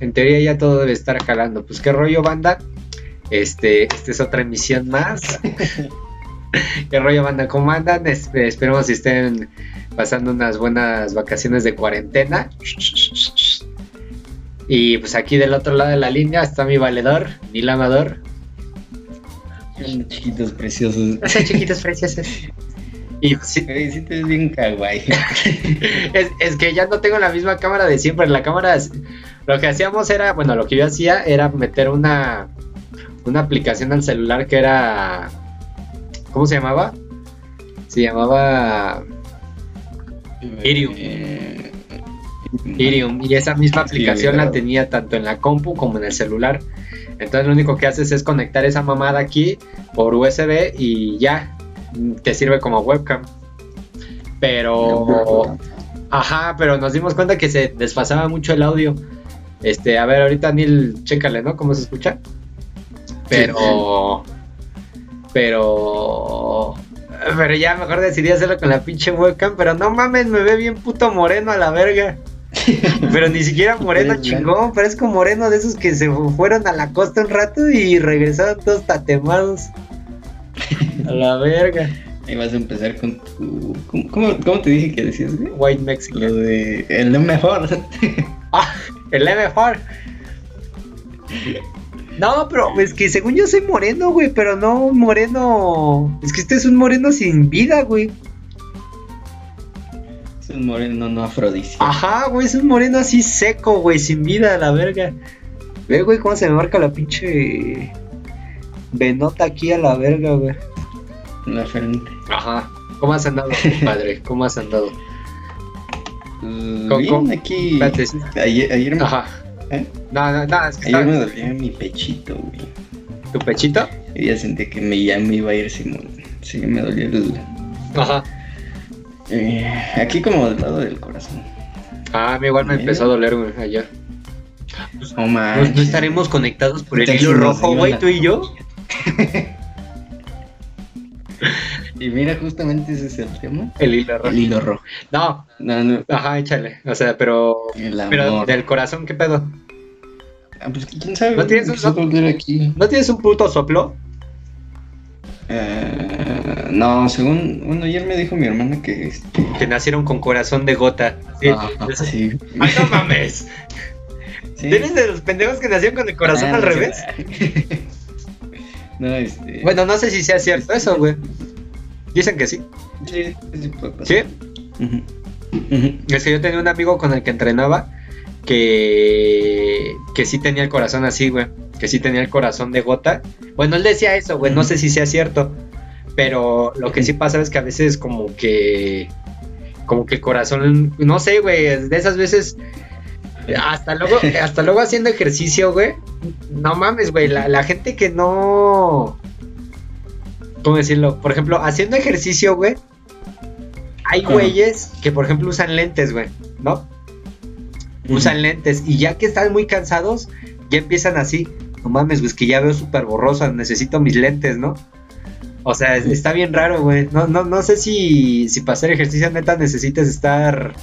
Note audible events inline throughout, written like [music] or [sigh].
En teoría ya todo debe estar jalando. Pues qué rollo, banda. Este, esta es otra emisión más. [laughs] qué rollo, banda. ¿Cómo andan? esperemos si estén pasando unas buenas vacaciones de cuarentena. Y pues aquí del otro lado de la línea está mi valedor, Nil Amador. Chiquitos preciosos. chiquitos preciosos. Y sí, sí te ves bien kawaii. [laughs] es, que ya no tengo la misma cámara de siempre. La cámara, lo que hacíamos era, bueno, lo que yo hacía era meter una, una aplicación al celular que era, ¿cómo se llamaba? Se llamaba Irium. Eh, Irium. Y esa misma aplicación la tenía tanto en la compu como en el celular. Entonces lo único que haces es conectar esa mamada aquí por USB y ya te sirve como webcam. Pero, ajá, pero nos dimos cuenta que se desfasaba mucho el audio. Este, a ver, ahorita Neil, chécale, ¿no? ¿Cómo se escucha? Pero, pero, pero ya mejor decidí hacerlo con la pinche webcam. Pero no mames, me ve bien puto moreno a la verga. [laughs] Pero ni siquiera moreno chingón, parezco moreno de esos que se fueron a la costa un rato y regresaron todos tatemados. A la verga. Ahí vas a empezar con tu. ¿Cómo, cómo, te dije que decías, White Mexican. Lo de. El mejor. [laughs] ah, el mejor. No, pero es que según yo soy moreno, güey, pero no moreno. Es que este es un moreno sin vida, güey. Es un moreno no afrodisíaco. Ajá, güey, es un moreno así seco, güey, sin vida, la verga. Ve, güey, cómo se me marca la pinche venota aquí a la verga, güey. La frente. Ajá. ¿Cómo has andado, [laughs] padre? ¿Cómo has andado? Bien, aquí. Ayer, ayer me... Ajá. ¿Eh? No, no, no, es que Ayer me dolía mi pechito, güey. ¿Tu pechito? Y ya sentí que me, ya me iba a ir Simón. Sí, me dolía el. Ajá. Eh, aquí como del lado del corazón. Ah, a mí igual me empezó a doler, güey, allá. No, ¿No, ¿No estaremos conectados por el hilo rojo, güey, tú y yo? [laughs] y mira, justamente ese es el tema. El hilo rojo. El hilo rojo. No, no, no. Ajá, échale. O sea, pero. Pero del corazón, ¿qué pedo? Ah, pues quién sabe. ¿No tienes, un, aquí. ¿No tienes un puto soplo? Eh, no, según. Bueno, ayer me dijo mi hermana que. Este... Que nacieron con corazón de gota. Sí. Ah, sí. ¡Ay, no mames! [laughs] Sí. ¿Tienes de los pendejos que nacieron con el corazón ah, al revés? [laughs] No, este... Bueno, no sé si sea cierto eso, güey. Dicen que sí. Sí, sí ¿Sí? Es que yo tenía un amigo con el que entrenaba que, que sí tenía el corazón así, güey. Que sí tenía el corazón de gota. Bueno, él decía eso, güey. No sé si sea cierto. Pero lo que sí pasa es que a veces como que... Como que el corazón... No sé, güey. De esas veces hasta luego, [laughs] hasta luego haciendo ejercicio, güey. No mames, güey. La, gente que no. ¿Cómo decirlo? Por ejemplo, haciendo ejercicio, güey. Hay güeyes que, por ejemplo, usan lentes, güey. ¿No? Usan lentes. Y ya que están muy cansados, ya empiezan así. No mames, güey, es que ya veo súper borrosa. Necesito mis lentes, ¿no? O sea, está bien raro, güey. No, no, no sé si, si para hacer ejercicio neta necesitas estar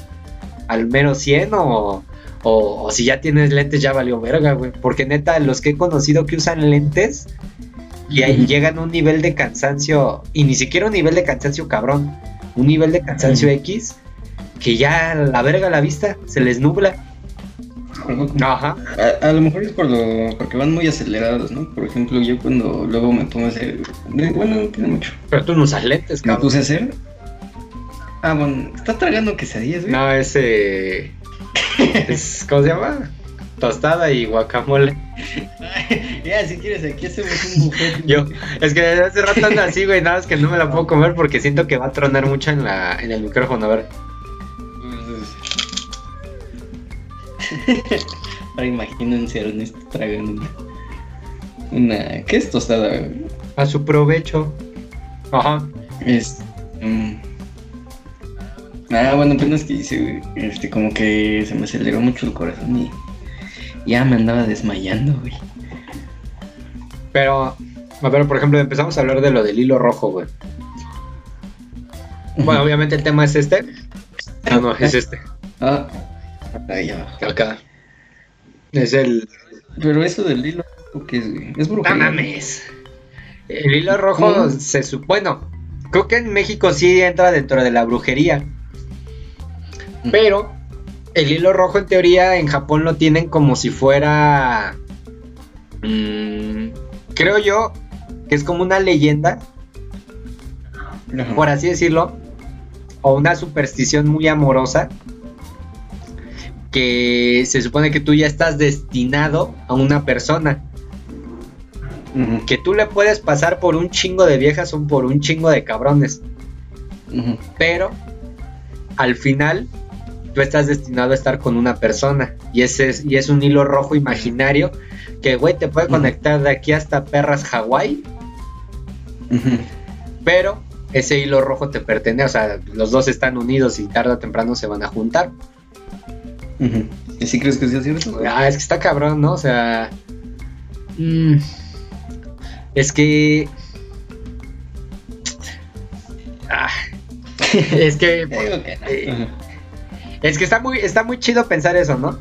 al menos 100 o, o, si ya tienes lentes, ya valió verga, güey. Porque neta, los que he conocido que usan lentes y ahí llegan a un nivel de cansancio, y ni siquiera un nivel de cansancio cabrón, un nivel de cansancio X, que ya la verga la vista se les nubla. Ajá. A, lo mejor es por lo, porque van muy acelerados, ¿no? Por ejemplo, yo cuando luego me pongo a hacer. Bueno, no tiene mucho. Pero tú no usas lentes, cabrón. ¿Me puse a hacer? Ah, bueno, ¿estás tragando quesadillas, güey? No, ese. [laughs] ¿Cómo se llama? Tostada y guacamole. [laughs] ya, si quieres, aquí hacemos un [laughs] buffet. Yo, es que hace rato anda así, güey, nada, es que no me la puedo comer porque siento que va a tronar mucho en, la, en el micrófono, a ver. [laughs] Ahora imagínense a Ernesto tragando una, una... ¿Qué es tostada? A su provecho. Ajá. Es... Um, Ah, bueno, apenas que hice, este, como que se me aceleró mucho el corazón y ya me andaba desmayando, güey. Pero, a ver, por ejemplo, empezamos a hablar de lo del hilo rojo, güey. Bueno, obviamente el tema es este. Ah, no, es este. Ah. Ahí abajo. Acá. Es el. Pero eso del hilo rojo, ¿qué es, güey? Es No brujería. mames. El hilo rojo ¿Cómo? se supone. Bueno, creo que en México sí entra dentro de la brujería. Pero el hilo rojo, en teoría, en Japón lo tienen como si fuera. mm, creo yo que es como una leyenda, Ajá. por así decirlo, o una superstición muy amorosa. Que se supone que tú ya estás destinado a una persona. Que tú le puedes pasar por un chingo de viejas o por un chingo de cabrones, pero al final tú estás destinado a estar con una persona y ese es, y es un hilo rojo imaginario que güey te puede conectar de aquí hasta perras Hawái, pero ese hilo rojo te pertenece, o sea, los dos están unidos y tarde o temprano se van a juntar. ¿Y si crees que sea cierto? Ah, es que está cabrón, ¿no? O sea, mm, es que ah, [laughs] es que. Eh. Es que está muy, está muy chido pensar eso, ¿no?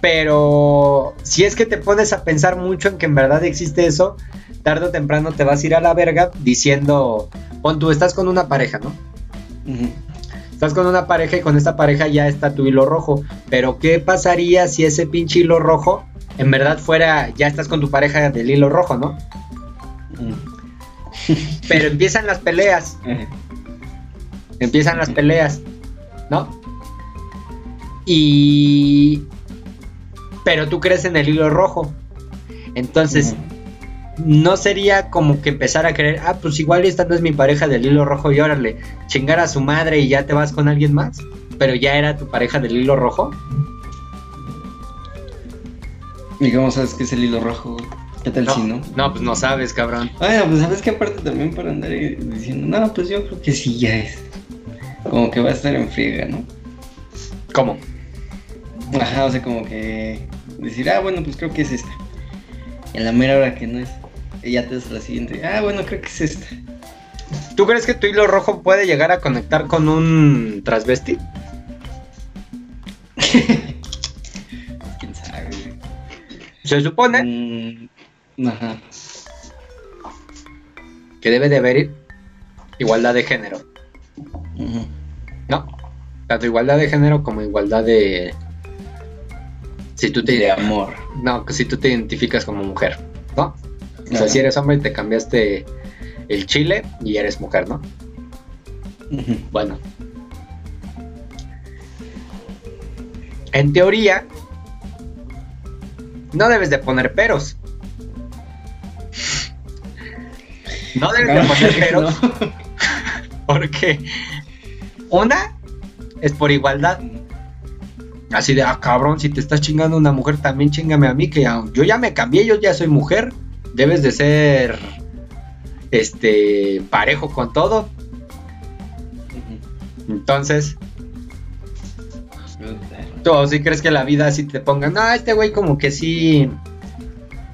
Pero si es que te pones a pensar mucho en que en verdad existe eso, tarde o temprano te vas a ir a la verga diciendo, pon tú, estás con una pareja, ¿no? Estás con una pareja y con esta pareja ya está tu hilo rojo. Pero ¿qué pasaría si ese pinche hilo rojo en verdad fuera, ya estás con tu pareja del hilo rojo, ¿no? Ujú. Pero empiezan las peleas. [laughs] Ajá. Empiezan las peleas, ¿no? Y... Pero tú crees en el hilo rojo. Entonces, no sería como que empezar a creer, ah, pues igual esta no es mi pareja del hilo rojo y órale, chingar a su madre y ya te vas con alguien más. Pero ya era tu pareja del hilo rojo. ¿Y cómo sabes que es el hilo rojo? ¿Qué tal No, si no? no, pues no sabes, cabrón. Bueno, pues sabes que aparte también para andar diciendo, no, pues yo creo que sí ya es. Como que va a estar en friega, ¿no? ¿Cómo? Ajá, o sea, como que decir, ah, bueno, pues creo que es esta. Y a la mera hora que no es, y ya te das la siguiente, ah, bueno, creo que es esta. ¿Tú crees que tu hilo rojo puede llegar a conectar con un transvesti? [laughs] ¿Quién sabe? Se supone Mm, ajá. que debe de haber igualdad de género. Ujú. No, tanto igualdad de género como igualdad de... Si tú te... De amor. No, que si tú te identificas como mujer, ¿no? O sea, Ajá. si eres hombre te cambiaste el chile y eres mujer, ¿no? Bueno. En teoría, no debes de poner peros. No debes de poner [laughs] peros No. porque una es por igualdad. Así de, ah, cabrón, si te estás chingando a una mujer, también chingame a mí, que yo ya me cambié, yo ya soy mujer. Debes de ser, este, parejo con todo. Entonces, tú sí crees que la vida así te ponga, no, este güey como que sí...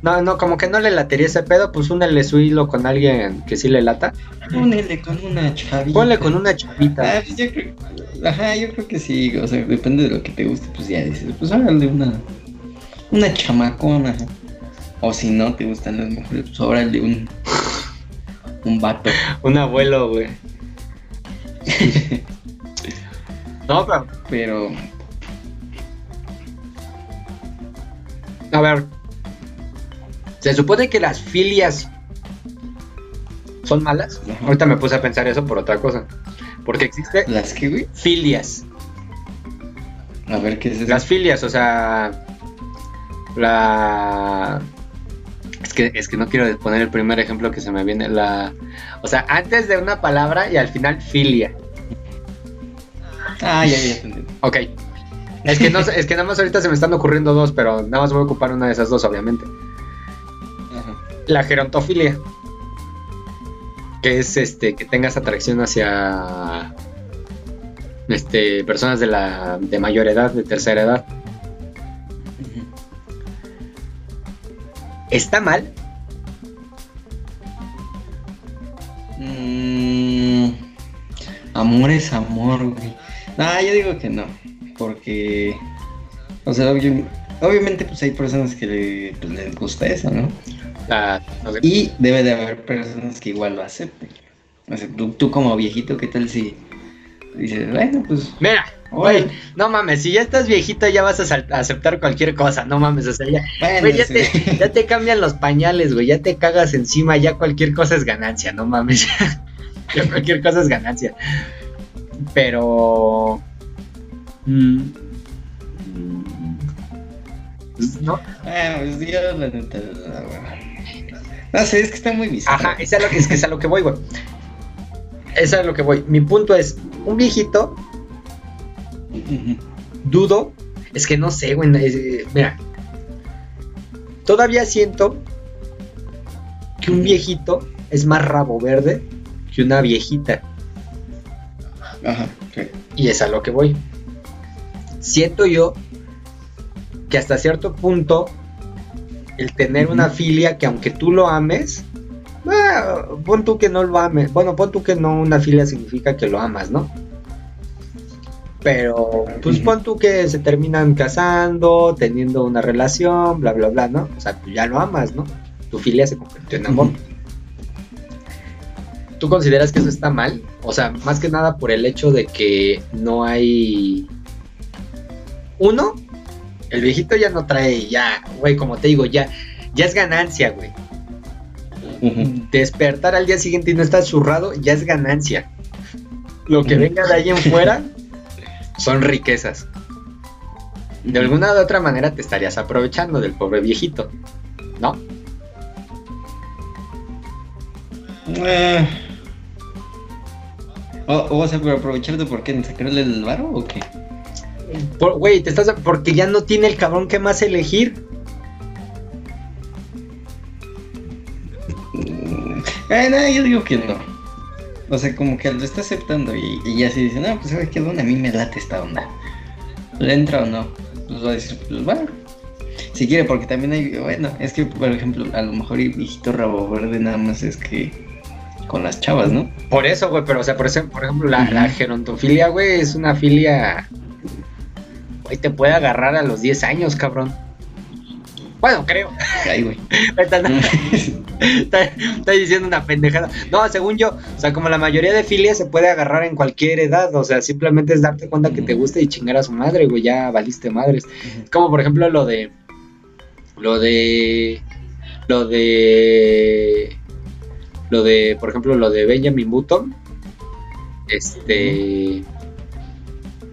No, no, como que no le latería ese pedo, pues únele su hilo con alguien que sí le lata. Ponele con una chavita. Ponle con una chavita. Ah, pues yo creo, ajá, yo creo que sí, o sea, depende de lo que te guste, pues ya dices, pues órale una, una chamacona, o si no te gustan las mujeres, pues órale un, un vato. Un abuelo, güey. [laughs] No, pero, Pero, a ver. Se supone que las filias son malas. Ajá. Ahorita me puse a pensar eso por otra cosa. Porque existe ¿las que, filias. A ver qué es eso. Las filias, o sea. La. Es que, es que no quiero poner el primer ejemplo que se me viene. La. O sea, antes de una palabra y al final filia. Ah, ya, ya entendí. Ok. Es que, no, es que nada más ahorita se me están ocurriendo dos, pero nada más voy a ocupar una de esas dos, obviamente. La gerontofilia. Que es este que tengas atracción hacia este personas de la de mayor edad, de tercera edad. ¿Está mal? Mm, amor es amor, güey. No, yo digo que no. porque, o sea, obvio- obviamente pues hay personas que le- pues, les gusta eso, ¿no? Ah. Y debe de haber personas que igual lo acepten. O sea, tú, tú como viejito, ¿qué tal si dices, bueno, pues... Mira, güey, no mames, si ya estás viejito ya vas a aceptar cualquier cosa, no mames, o sea, ya, Bueno, güey, ya, sí. te, ya te cambian los pañales, güey, ya te cagas encima, ya cualquier cosa es ganancia, no mames, ya [laughs] cualquier cosa es ganancia. Pero... mm, no, Ah, pues yo la neta, la verdad. No sé, es que está muy bizarro. Ajá, es a lo que, es que es a lo que voy, güey. Es a lo que voy. Mi punto es, un viejito, dudo, es que no sé, güey. es- mira, todavía siento que un viejito es más rabo verde que una viejita. Ajá, sí. Y es a lo que voy. Siento yo que hasta cierto punto el tener una filia que aunque tú lo ames, ah, pon tú que no lo ames. Bueno, pon tú que no una filia significa que lo amas, ¿no? Pero pues pon tú que se terminan casando, teniendo una relación, bla, bla, bla, ¿no? O sea, tú ya lo amas, ¿no? Tu filia se convirtió en amor. ¿Tú consideras que eso está mal? O sea, más que nada por el hecho de que no hay... Uno, el viejito ya no trae, ya, güey, como te digo, ya, ya es ganancia, güey. Despertar al día siguiente y no estar zurrado, ya es ganancia. Lo que venga de ahí en fuera [laughs] son riquezas. De alguna u otra manera te estarías aprovechando del pobre viejito, ¿no? Eh. O, o sea, pero aprovecharte por qué, ¿En sacarle el varo o qué? Por- Güey, te estás porque ya no tiene el cabrón que más elegir. [laughs] Eh, no, yo digo que no. O sea, como que lo está aceptando y, y ya se dice, no, pues sabes qué onda, a mí me late esta onda. ¿Le entra o no? Pues va a decir, pues bueno. Si quiere, porque también hay, bueno, es que por ejemplo, a lo mejor el viejito rabo verde nada más es que con las chavas, ¿no? Por eso, güey, pero o sea, por, ese- por ejemplo, la gerontofilia, güey, es una filia. Te puede agarrar a los 10 años, cabrón. Bueno, creo. Ay, güey. [laughs] Está diciendo una pendejada. No, según yo, o sea, como la mayoría de filias se puede agarrar en cualquier edad. O sea, simplemente es darte cuenta que te gusta y chingar a su madre, güey. Ya valiste madres. Como por ejemplo lo de. Lo de. Lo de. Lo de. Por ejemplo, lo de Benjamin Button. Este.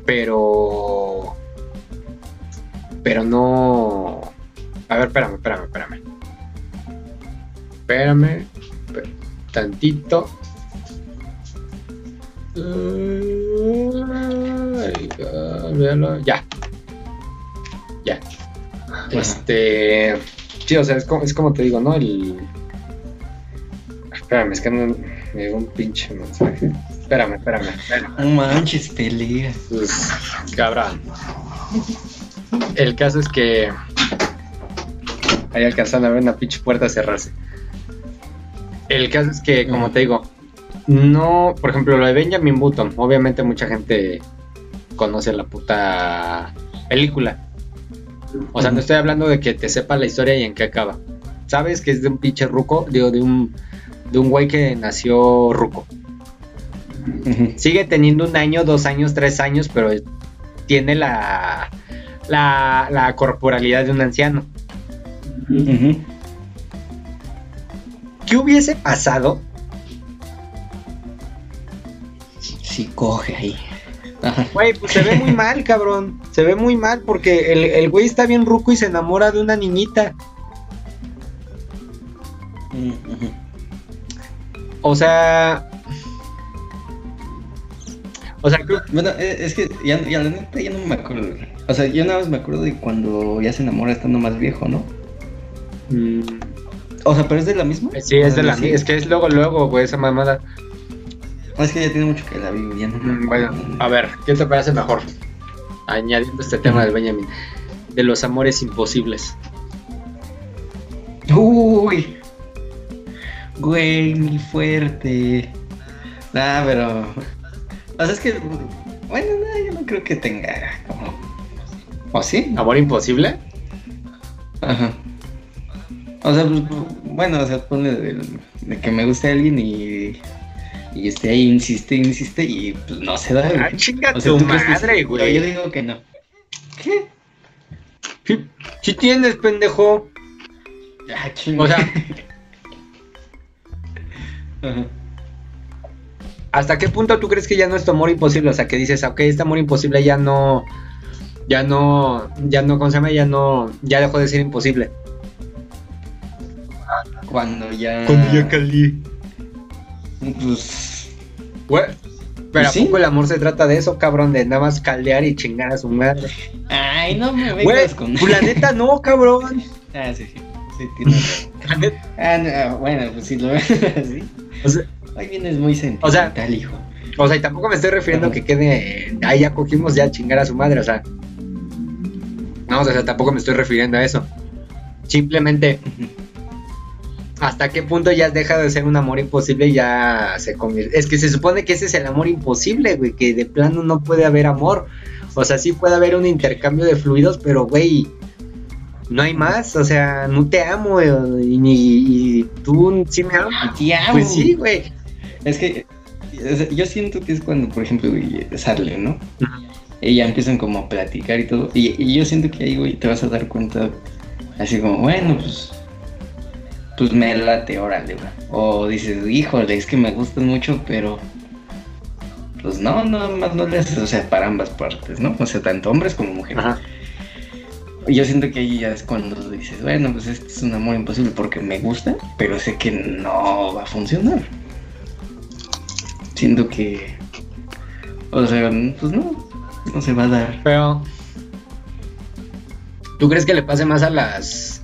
Pero. Pero no. A ver, espérame, espérame, espérame. Espérame. espérame, Tantito. Ya. Ya. Este. Sí, o sea, es como, es como te digo, ¿no? El. Espérame, es que no, me llegó un pinche mensaje. Espérame, espérame, espérame. No manches, pelea. Pues, cabrón. El caso es que. Ahí alcanzando a ver una pinche puerta cerrarse. El caso es que, como te digo, no. Por ejemplo, lo de Benjamin Button. Obviamente, mucha gente conoce la puta película. O sea, no estoy hablando de que te sepa la historia y en qué acaba. Sabes que es de un pinche ruco, digo, de un. De un güey que nació ruco. Sigue teniendo un año, dos años, tres años, pero tiene la, la, la corporalidad de un anciano. ¿Qué hubiese pasado? Sí, coge ahí. Güey, pues se ve muy [laughs] mal, cabrón. Se ve muy mal porque el, el güey está bien ruco y se enamora de una niñita. O sea... O sea, creo- Bueno, eh, es que ya, ya ya no me acuerdo. O sea, yo nada más me acuerdo de cuando ya se enamora estando más viejo, ¿no? mm, O sea, pero es de la misma. sí, es de la... Sí. Es que es luego, luego, güey, esa mamada. Es que ya tiene mucho que la vi, ya no me Mm, Bueno, a ver, ¿qué te parece mejor? Añadiendo este tema de Benjamin. De los amores imposibles. Uy. Güey, muy fuerte. Nah, pero. O sea, es que. Bueno, no, yo no creo que tenga como ¿O sí? ¿Amor imposible? Ajá. O sea, pues, bueno, o sea, pone de, de que me guste alguien y, y este ahí insiste, insiste y pues no se da. Ah, chinga O sea, tu ¿tú crees que madre, güey. Yo digo que no. ¿Qué? Sí, sí tienes, pendejo. Ah, chinga. O sea, [laughs] Ajá. ¿hasta qué punto tú crees que ya no es tu amor imposible? O sea, que dices, ok, este amor imposible ya no, ya no, ya no, ¿cómo se llama? Ya no, ya dejó de ser imposible. Cuando ya. calí. Pues. Güey, pero ¿a Sí. poco el amor se trata de eso, cabrón? De nada más caldear y chingar a su madre. Ay, no me vengas con. pues la neta no, cabrón. [laughs] Ah, sí, sí. Sí. La neta, Ah, no, bueno, pues si lo [laughs] ves así. o sea, Hoy vienes muy sentimental, hijo. O sea, y tampoco me estoy refiriendo a que quede, ahí ya cogimos ya a chingar a su madre, o sea. No, o sea, tampoco me estoy refiriendo a eso. Simplemente, ¿hasta qué punto ya deja de ser un amor imposible y ya se convierte? Es que se supone que ese es el amor imposible, güey, que de plano no puede haber amor. O sea, sí puede haber un intercambio de fluidos, pero, güey, no hay más. O sea, no te amo, güey, y, ni- y tú sí me amas. Te amo. Pues sí, güey. Es que yo siento que es cuando, por ejemplo, güey, sale, ¿no? Ujú. Y ya empiezan como a platicar y todo. Y, y yo siento que ahí, güey, te vas a dar cuenta, así como, bueno, pues, pues me late, órale, güey. O dices, híjole, es que me gustan mucho, pero, pues no, nada más no le haces, o sea, para ambas partes, ¿no? O sea, tanto hombres como mujeres. Ajá. Yo siento que ahí ya es cuando dices, bueno, pues este es un amor imposible porque me gusta, pero sé que no va a funcionar. Siento que, o sea, pues no, no se va a dar. Pero. ¿Tú crees que le pase más a las.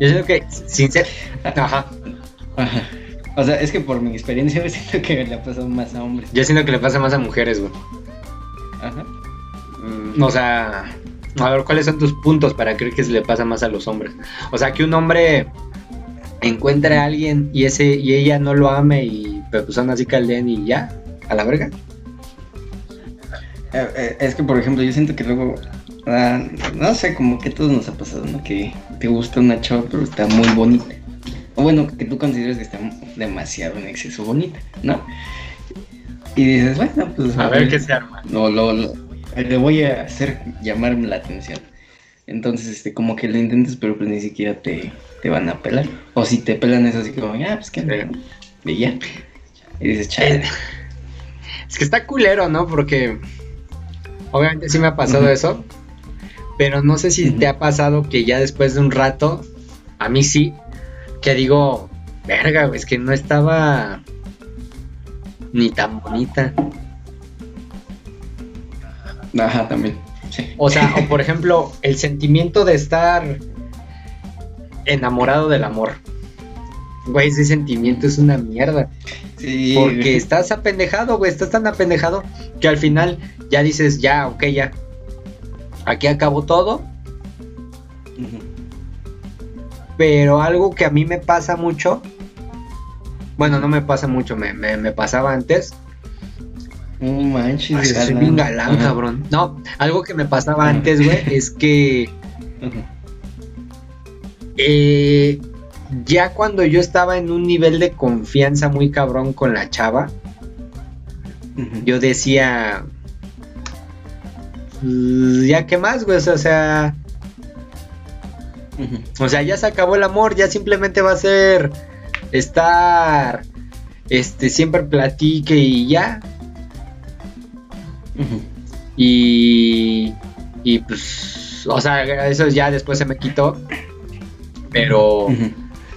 Yo siento que, sin ser. Ajá. Ajá. O sea, es que por mi experiencia [laughs] yo siento que le ha pasado más a hombres. Yo siento que le pasa más a mujeres, güey. Ajá. Mm, O sea. A ver, ¿cuáles son tus puntos para creer que se le pasa más a los hombres? O sea, que un hombre encuentre a alguien y ese y ella no lo ame y pero pues son así calden y ya, a la verga. Eh, eh, Es que, por ejemplo, yo siento que luego, ah, no sé, como que a todos nos ha pasado, ¿no? Que te gusta una chava, pero está muy bonita. O bueno, que tú consideras que está demasiado en exceso bonita, ¿no? Y dices, bueno, pues A ver qué se arma. lo, lo, lo- le voy a hacer llamarme la atención. Entonces, este, como que lo intentas, pero pues ni siquiera te, te van a pelar. O si te pelan es así como, ah, pues que Sí. Y ya. Y dices, chale. Es que está culero, ¿no? Porque obviamente sí me ha pasado eso. Pero no sé si te ha pasado que ya después de un rato, a mí sí, que digo, verga, es que no estaba ni tan bonita. Ajá, también. Sí. O sea, o [laughs] por ejemplo, el sentimiento de estar enamorado del amor. Güey, ese sentimiento es una mierda. Sí, Porque [laughs] estás apendejado, güey, estás tan apendejado que al final ya dices, ya, ok, ya. Aquí acabó todo, pero algo que a mí me pasa mucho, bueno, no me pasa mucho, me, me, me pasaba antes. No manches, Ay, de soy bien galán, cabrón. No, algo que me pasaba antes, güey, es que eh, ya cuando yo estaba en un nivel de confianza muy cabrón con la chava, yo decía, "Mm, ya qué más, güey, o sea, o sea, Ujú. o sea, ya se acabó el amor, ya simplemente va a ser estar, este, siempre platique y ya, y, y pues, o sea, eso ya después se me quitó, pero.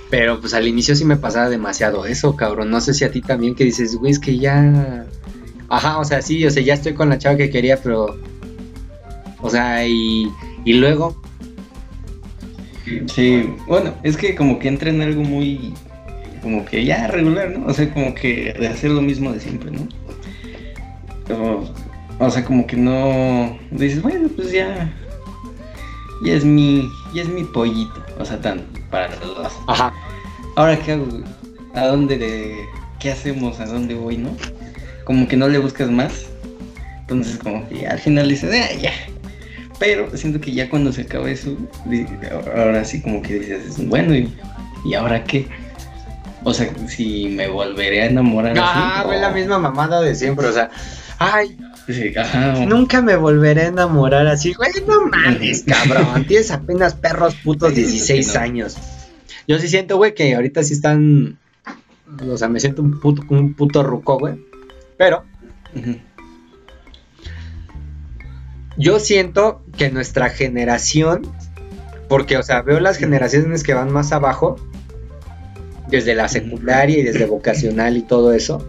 Pero pues al inicio sí me pasaba demasiado eso, cabrón, no sé si a ti también que dices, güey, es que ya, ajá, o sea, sí, o sea, ya estoy con la chava que quería, pero, o sea, y, y luego, Sí, bueno, es que como que entra en algo muy, como que ya regular, ¿no? O sea, como que de hacer lo mismo de siempre, ¿no? O, sea, como que no, dices, bueno, pues ya, ya es mi, ya es mi pollito, o sea, tan, para los dos. ajá, Ahora, ¿qué hago? ¿A dónde de, qué hacemos? ¿A dónde voy, no? Como que no le buscas más, Entonces, como que al final dices, ah, ya. Pero siento que ya cuando se acaba eso, ahora sí como que dices, bueno, ¿y, ¿y ahora qué? O sea, si me volveré a enamorar Ah, así. o- la misma mamada de siempre, o sea, ay, Sí, nunca me volveré a enamorar así, güey, no mames, cabrón, tienes apenas perros putos Sí, 16 sí, no. años. Yo sí siento, güey, que ahorita sí están, o sea, me siento un puto, un puto ruco, güey, pero yo siento que nuestra generación, porque, o sea, veo las generaciones que van más abajo, desde la secundaria y desde vocacional y todo eso,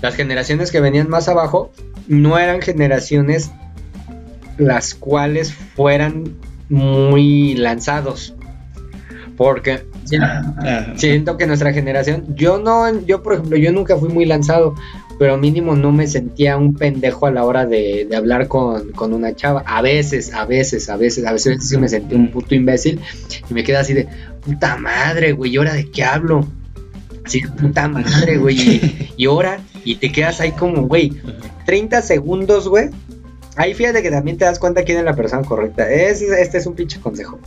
las generaciones que venían más abajo no eran generaciones las cuales fueran muy lanzados. Porque Ah, siento que nuestra generación, yo no, yo por ejemplo, yo nunca fui muy lanzado, pero mínimo no me sentía un pendejo a la hora de, de hablar con, con una chava. A veces, a veces, a veces, a veces sí me sentí un puto imbécil y me queda así de, puta madre, güey, ¿y ahora de qué hablo? Así, puta madre, güey, y, y ahora, y te quedas ahí como, güey, 30 segundos, güey. Ahí fíjate que también te das cuenta quién es la persona correcta. Es, este es un pinche consejo.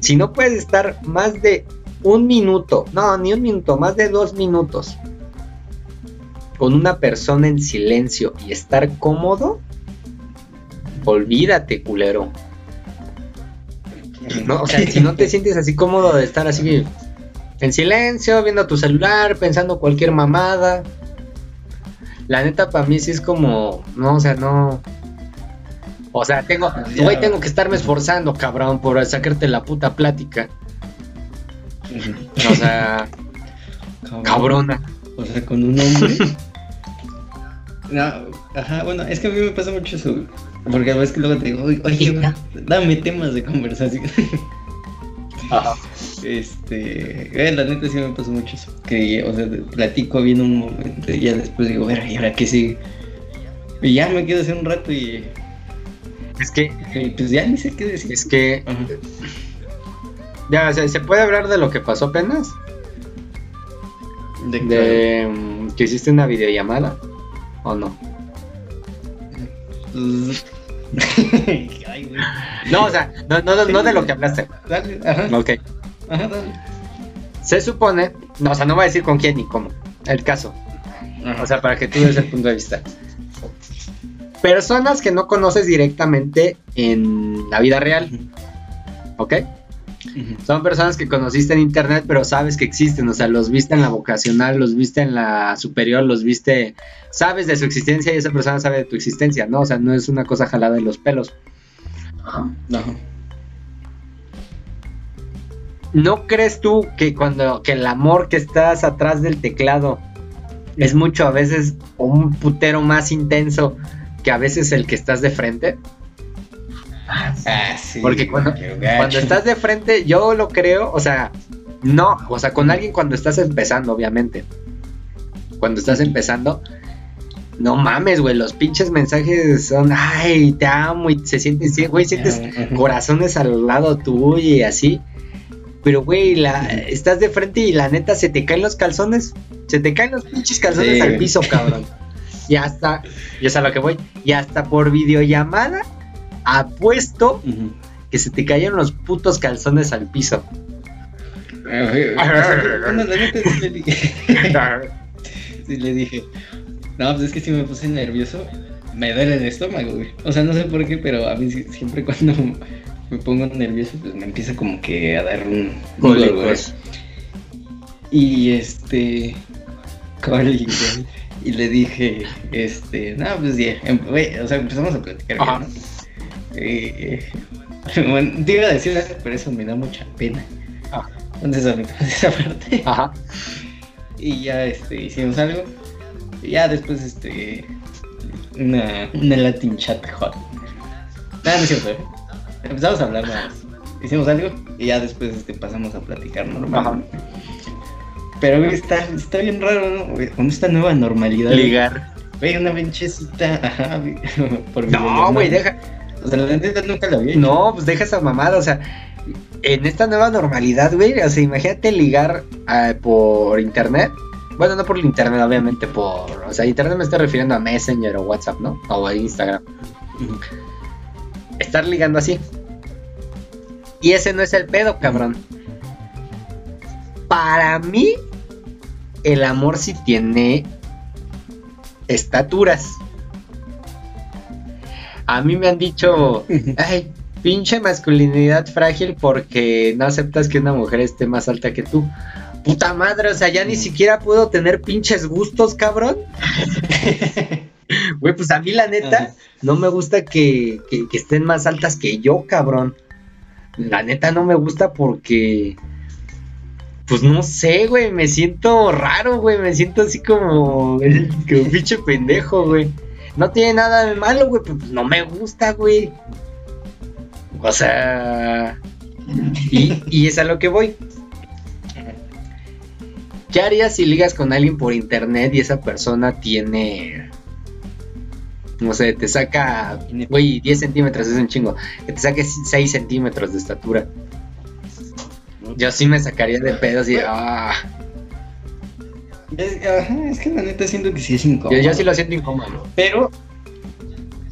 Si no puedes estar más de un minuto, no, ni un minuto, más de dos minutos con una persona en silencio y estar cómodo, olvídate, culero. No, o sea, si no te sientes así cómodo de estar así en silencio, viendo tu celular, pensando cualquier mamada. La neta, para mí sí es como, no, o sea, no. O sea, tengo, güey, tengo que estarme esforzando, cabrón, por sacarte la puta plática. O sea, cabrona. O sea, con un hombre. [laughs] No, ajá, bueno, es que a mí me pasa mucho eso. Porque a veces que luego te digo, oye, oye, dame temas de conversación. Este, eh, la neta sí me pasa mucho eso. Que, o sea, platico bien un momento y ya después digo, ver, ¿y ahora qué sigue? Y ya me quedo así un rato y, Es que, y pues ya ni sé qué decir. es que, Ajá. ya, o sea, ¿se puede hablar de lo que pasó apenas? De, De mm, que hiciste una videollamada o no? [laughs] No, o sea, no, no, no de lo que hablaste. Dale, ajá, Ok. Ajá. Se supone, no, o sea, no voy a decir con quién ni cómo. El caso. Ajá. O sea, para que tú des el punto de vista. Personas que no conoces directamente en la vida real, ¿ok? Son personas que conociste en internet, pero sabes que existen. O sea, los viste en la vocacional, los viste en la superior, los viste. Sabes de su existencia y esa persona sabe de tu existencia, ¿no? O sea, no es una cosa jalada de los pelos. Ajá. ¿No crees tú que cuando que el amor que estás atrás del teclado es mucho a veces un putero más intenso que a veces el que estás de frente? Ah, sí. Porque cuando, cuando estás de frente, yo lo creo, o sea, no, o sea, con alguien cuando estás empezando, obviamente. Cuando estás empezando, no mames, güey, los pinches mensajes son, ay, te amo, y se siente, sí, güey, sientes [laughs] corazones al lado tuyo y así. Pero, güey, la, estás de frente y la neta se te caen los calzones. Se te caen los pinches calzones Sí, al piso, cabrón. Y hasta, y es a lo que voy, y hasta por videollamada apuesto que se te cayeron los putos calzones al piso. La neta sí le dije. [laughs] Sí le dije. No, pues es que sí me puse nervioso. Me duele el estómago, güey. O sea, no sé por qué, pero a mí siempre cuando me pongo nervioso, pues me empieza como que a dar un. Cólicos. Y este. cólicos. Y le dije, este, no, pues ya, em- o sea, empezamos a platicar, Ajá. ¿no? Eh, [laughs] bueno, te iba a decir pero eso me da mucha pena. Ah. Entonces, esa parte. Ajá. Y ya este, hicimos algo. Y ya después, este. Una, una Latin chat hot. Nada, no es cierto, ¿eh? Empezamos a hablar nada más. Hicimos algo y ya después este, pasamos a platicar normal. Ajá. Pero güey, está, está bien raro, ¿no? Con esta nueva normalidad. Ligar. Güey, una pinchecita. Ajá, güey, [laughs] por No, güey, deja. O sea, la neta nunca la hecho. No, pues deja esa mamada, o sea, en esta nueva normalidad, güey, o sea, imagínate ligar ah, por internet. Bueno, no por el internet, obviamente, por. O sea, internet me estoy refiriendo a Messenger o WhatsApp, ¿no? O a Instagram. Estar ligando así. Y ese no es el pedo, cabrón. Para mí, el amor sí tiene estaturas. A mí me han dicho, [laughs] ay, pinche masculinidad frágil porque no aceptas que una mujer esté más alta que tú. Puta madre, o sea, ya ni siquiera puedo tener pinches gustos, cabrón. [laughs] Güey, pues a mí la neta no me gusta que, que, que estén más altas que yo, cabrón. La neta no me gusta porque pues no sé, güey, me siento raro, güey, me siento así como, que un pinche pendejo, güey. No tiene nada de malo, güey, pues no me gusta, güey. O sea, y, y es a lo que voy. ¿Qué harías si ligas con alguien por internet y esa persona tiene, no sé, te saca, güey, 10 centímetros, es un chingo, que te saque 6 centímetros de estatura? Yo sí me sacaría de pedos y, ah. Es, ajá, es que la neta siento que sí es incómodo. Yo, yo sí lo siento incómodo. Pero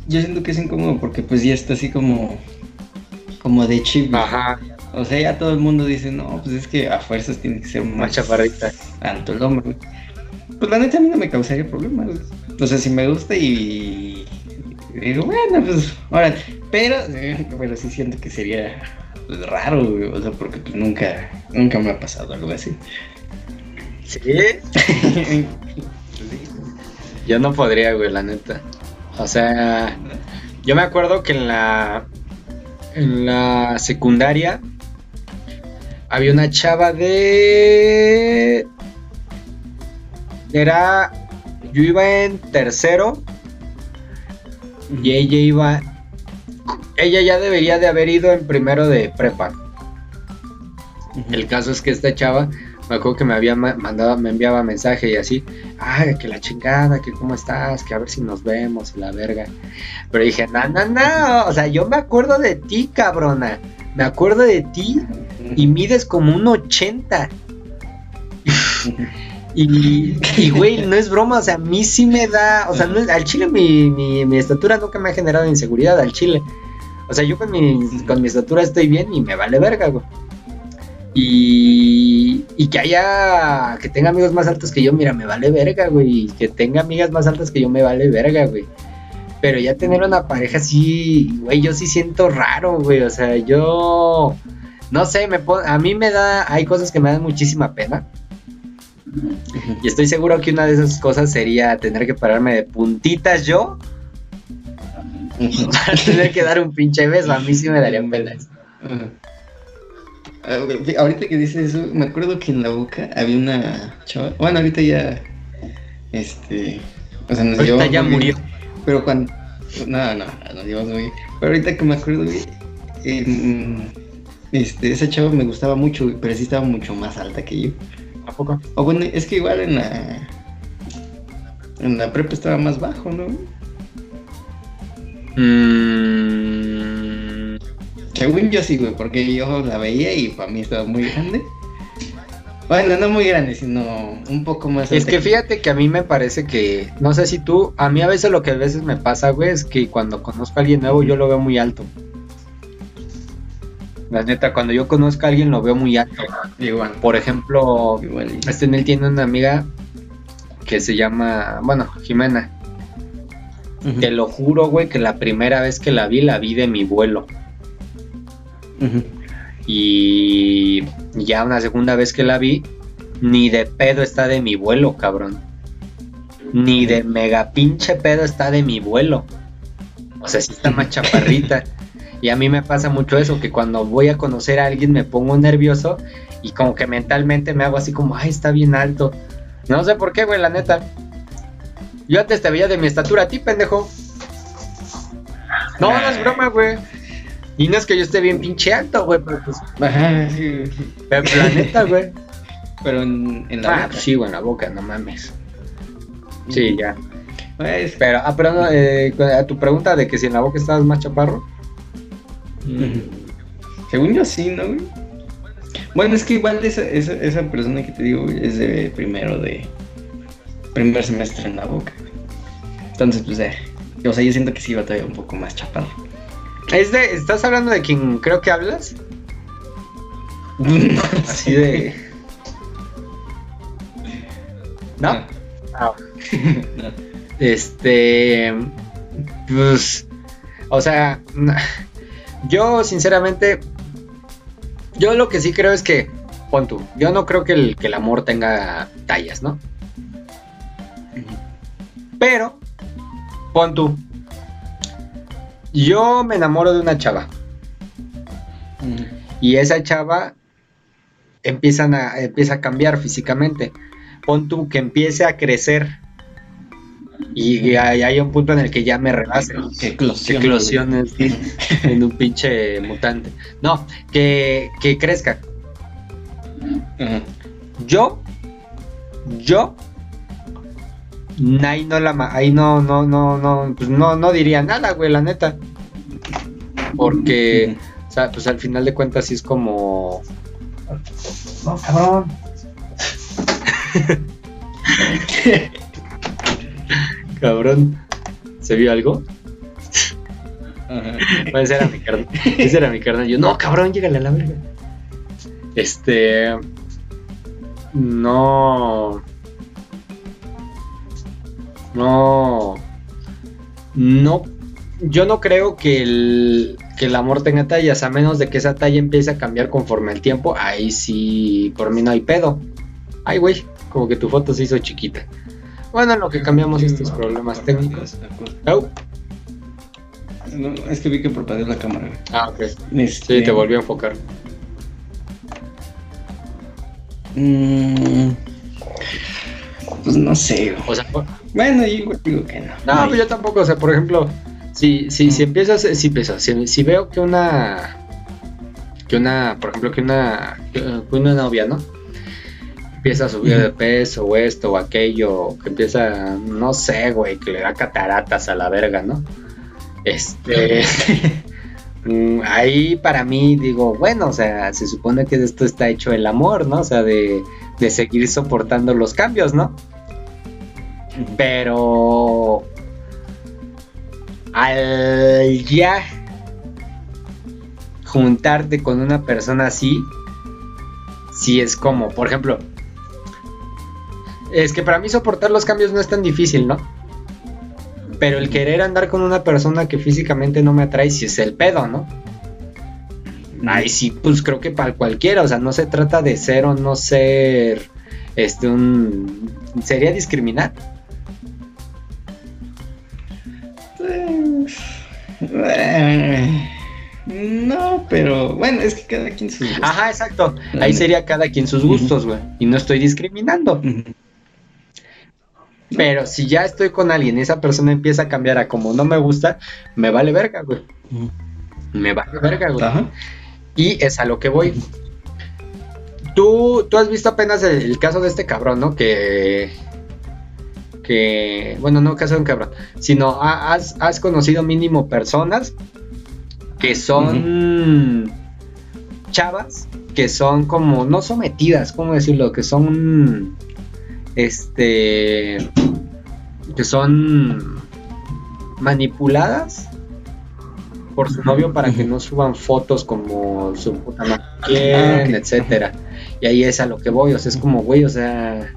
yo siento que es incómodo porque pues ya está así como como de chip. Ajá. O sea, ya todo el mundo dice, no, pues es que a fuerzas tiene que ser Más más chaparrita. alto el hombre. Pues la neta a mí no me causaría problemas. O sea, si me gusta y, y digo, bueno, pues, ahora, pero, eh, pero sí siento que sería raro, güey. O sea, porque pues nunca, nunca me ha pasado algo así. ¿Sí? [laughs] Yo no podría, güey, la neta. O sea, yo me acuerdo que en la en la secundaria había una chava de era yo iba en tercero y ella iba ella ya debería de haber ido en primero de prepa. El caso es que esta chava me acuerdo que me había ma- mandado, me enviaba mensaje y así, ay, que la chingada, que cómo estás, que a ver si nos vemos, la verga. Pero dije, no, no, no, o sea, yo me acuerdo de ti, cabrona, me acuerdo de ti y mides como un 80. Y, y, güey, no es broma, o sea, a mí sí me da, o sea, no es- al chile mi, mi, estatura nunca me ha generado inseguridad, al chile. O sea, yo con mi, con mi estatura estoy bien y me vale verga, güey. Y, y que haya, que tenga amigos más altos que yo, mira, me vale verga, güey. Que tenga amigas más altas que yo, me vale verga, güey. Pero ya tener una pareja así, güey, yo sí siento raro, güey. O sea, yo, no sé, me a mí me da, hay cosas que me dan muchísima pena. Y estoy seguro que una de esas cosas sería tener que pararme de puntitas yo para tener que dar un pinche beso. A mí sí me daría pena. eso. Ah, Ahorita que dices eso, me acuerdo que en la boca había una chava. Bueno, ahorita ya. Este. O sea, nos Ahorita ya bien, murió. Pero cuando. No, no, nos llevamos muy bien. Pero ahorita que me acuerdo, eh, este, esa chava me gustaba mucho, pero sí estaba mucho más alta que yo. ¿A poco? O bueno, es que igual en la. En la prepa estaba más bajo, ¿no? Mm, Según yo sí, güey, porque yo la veía y para mí estaba muy grande. Bueno, no muy grande, sino un poco más Es que fíjate que a mí me parece que, no sé si tú, a mí a veces lo que a veces me pasa, güey, es que cuando conozco a alguien nuevo yo lo veo muy alto. La neta, cuando yo conozco a alguien lo veo muy alto. Igual. Por ejemplo, Igual. este en él tiene una amiga que se llama, bueno, Jimena. Te lo juro, güey, que la primera vez que la vi, la vi de mi vuelo. Y ya una segunda vez que la vi, ni de pedo está de mi vuelo, cabrón. Ni de mega pinche pedo está de mi vuelo. O sea, sí está más [laughs] chaparrita. Y a mí me pasa mucho eso, que cuando voy a conocer a alguien me pongo nervioso y como que mentalmente me hago así como, ay, está bien alto. No sé por qué, güey, la neta. Yo antes te veía de mi estatura a ti, pendejo. No, no es broma, güey. Y no es que yo esté bien pinche alto, güey, pero pues, pero la neta, güey. Pero en, en la Ah, boca. pues sí, güey, en la boca, no mames. Sí, ya. Pues, Pero, ah, pero no, eh, a tu pregunta de que si en la boca estabas más chaparro. Según yo sí, ¿no, güey? Bueno, es que igual esa, esa, esa persona que te digo, güey, es de primero de, primer semestre en la boca. Entonces, pues, eh, o sea, yo siento que sí iba todavía un poco más chaparro. ¿Es de, ¿Estás hablando de quien creo que hablas? [laughs] Así de... ¿No? No. Ah, [laughs] No. Este, pues, o sea, yo sinceramente, yo lo que sí creo es que, pon tú, yo no creo que el, que el amor tenga tallas, ¿no? Pero, pon tú, yo me enamoro de una chava y esa chava empiezan a, empieza a cambiar físicamente. Pon tú que empiece a crecer y hay, hay un punto en el que ya me rebase. Que eclosión. Eclosiones sí, [laughs] en un pinche mutante. No, que, que crezca. Yo, yo, ahí no la, ahí no, no, no, no, pues no, no diría nada, güey, la neta. Porque, o sea, pues al final de cuentas sí es como... No, cabrón. [laughs] cabrón. ¿Se vio algo? Ajá. Puede ser a mi carnal. Ese era mi carnal. Yo, no, cabrón, llégale a la verga. Este. No. No. No. Yo no creo que el, que el amor tenga tallas, a menos de que esa talla empiece a cambiar conforme el tiempo. Ahí sí, por mí no hay pedo. Ay, güey, como que tu foto se hizo chiquita. Bueno, en lo que cambiamos estos problemas técnicos. No, es que vi que propagó la cámara. Ah, ok. Este, Sí, te volvió a enfocar. mm, pues no sé. O sea, Bueno, yo digo que no. no, Ay. pues yo tampoco, o sea, por ejemplo, si, si, si Mm. empiezas, si empiezo, si, si veo que una, que una, por ejemplo, que una, que una novia, ¿no? Empieza a subir de peso o esto o aquello, que empieza, no sé, güey, que le da cataratas a la verga, ¿no? Este, [laughs] mm, ahí para mí digo, bueno, o sea, se supone que de esto está hecho el amor, ¿no? O sea, de, de seguir soportando los cambios, ¿no? Pero al ya juntarte con una persona así, sí es como, por ejemplo, es que para mí soportar los cambios no es tan difícil, ¿no? Pero el querer andar con una persona que físicamente no me atrae, sí es el pedo, ¿no? Ay, sí, pues creo que para cualquiera, o sea, no se trata de ser o no ser, este, un... Sería discriminar. No, pero bueno, es que cada quien sus gustos. Ajá, exacto. Ahí sería cada quien sus gustos, güey. Y no estoy discriminando. Ujú. Pero si ya estoy con alguien y esa persona empieza a cambiar a como no me gusta, me vale verga, güey. Ujú. Me vale verga, güey. Ajá. Y es a lo que voy. Tú, tú has visto apenas el, el caso de este cabrón, ¿no? Que. Que. Bueno, no caso de un cabrón. Sino ha- has, has conocido mínimo personas que son. Chavas que son como. No sometidas, ¿cómo decirlo? Que son. Este. Que son. Manipuladas por su novio para que no suban fotos como su puta madre Ah, etcétera. Y ahí es a lo que voy, o sea, es como, güey, o sea.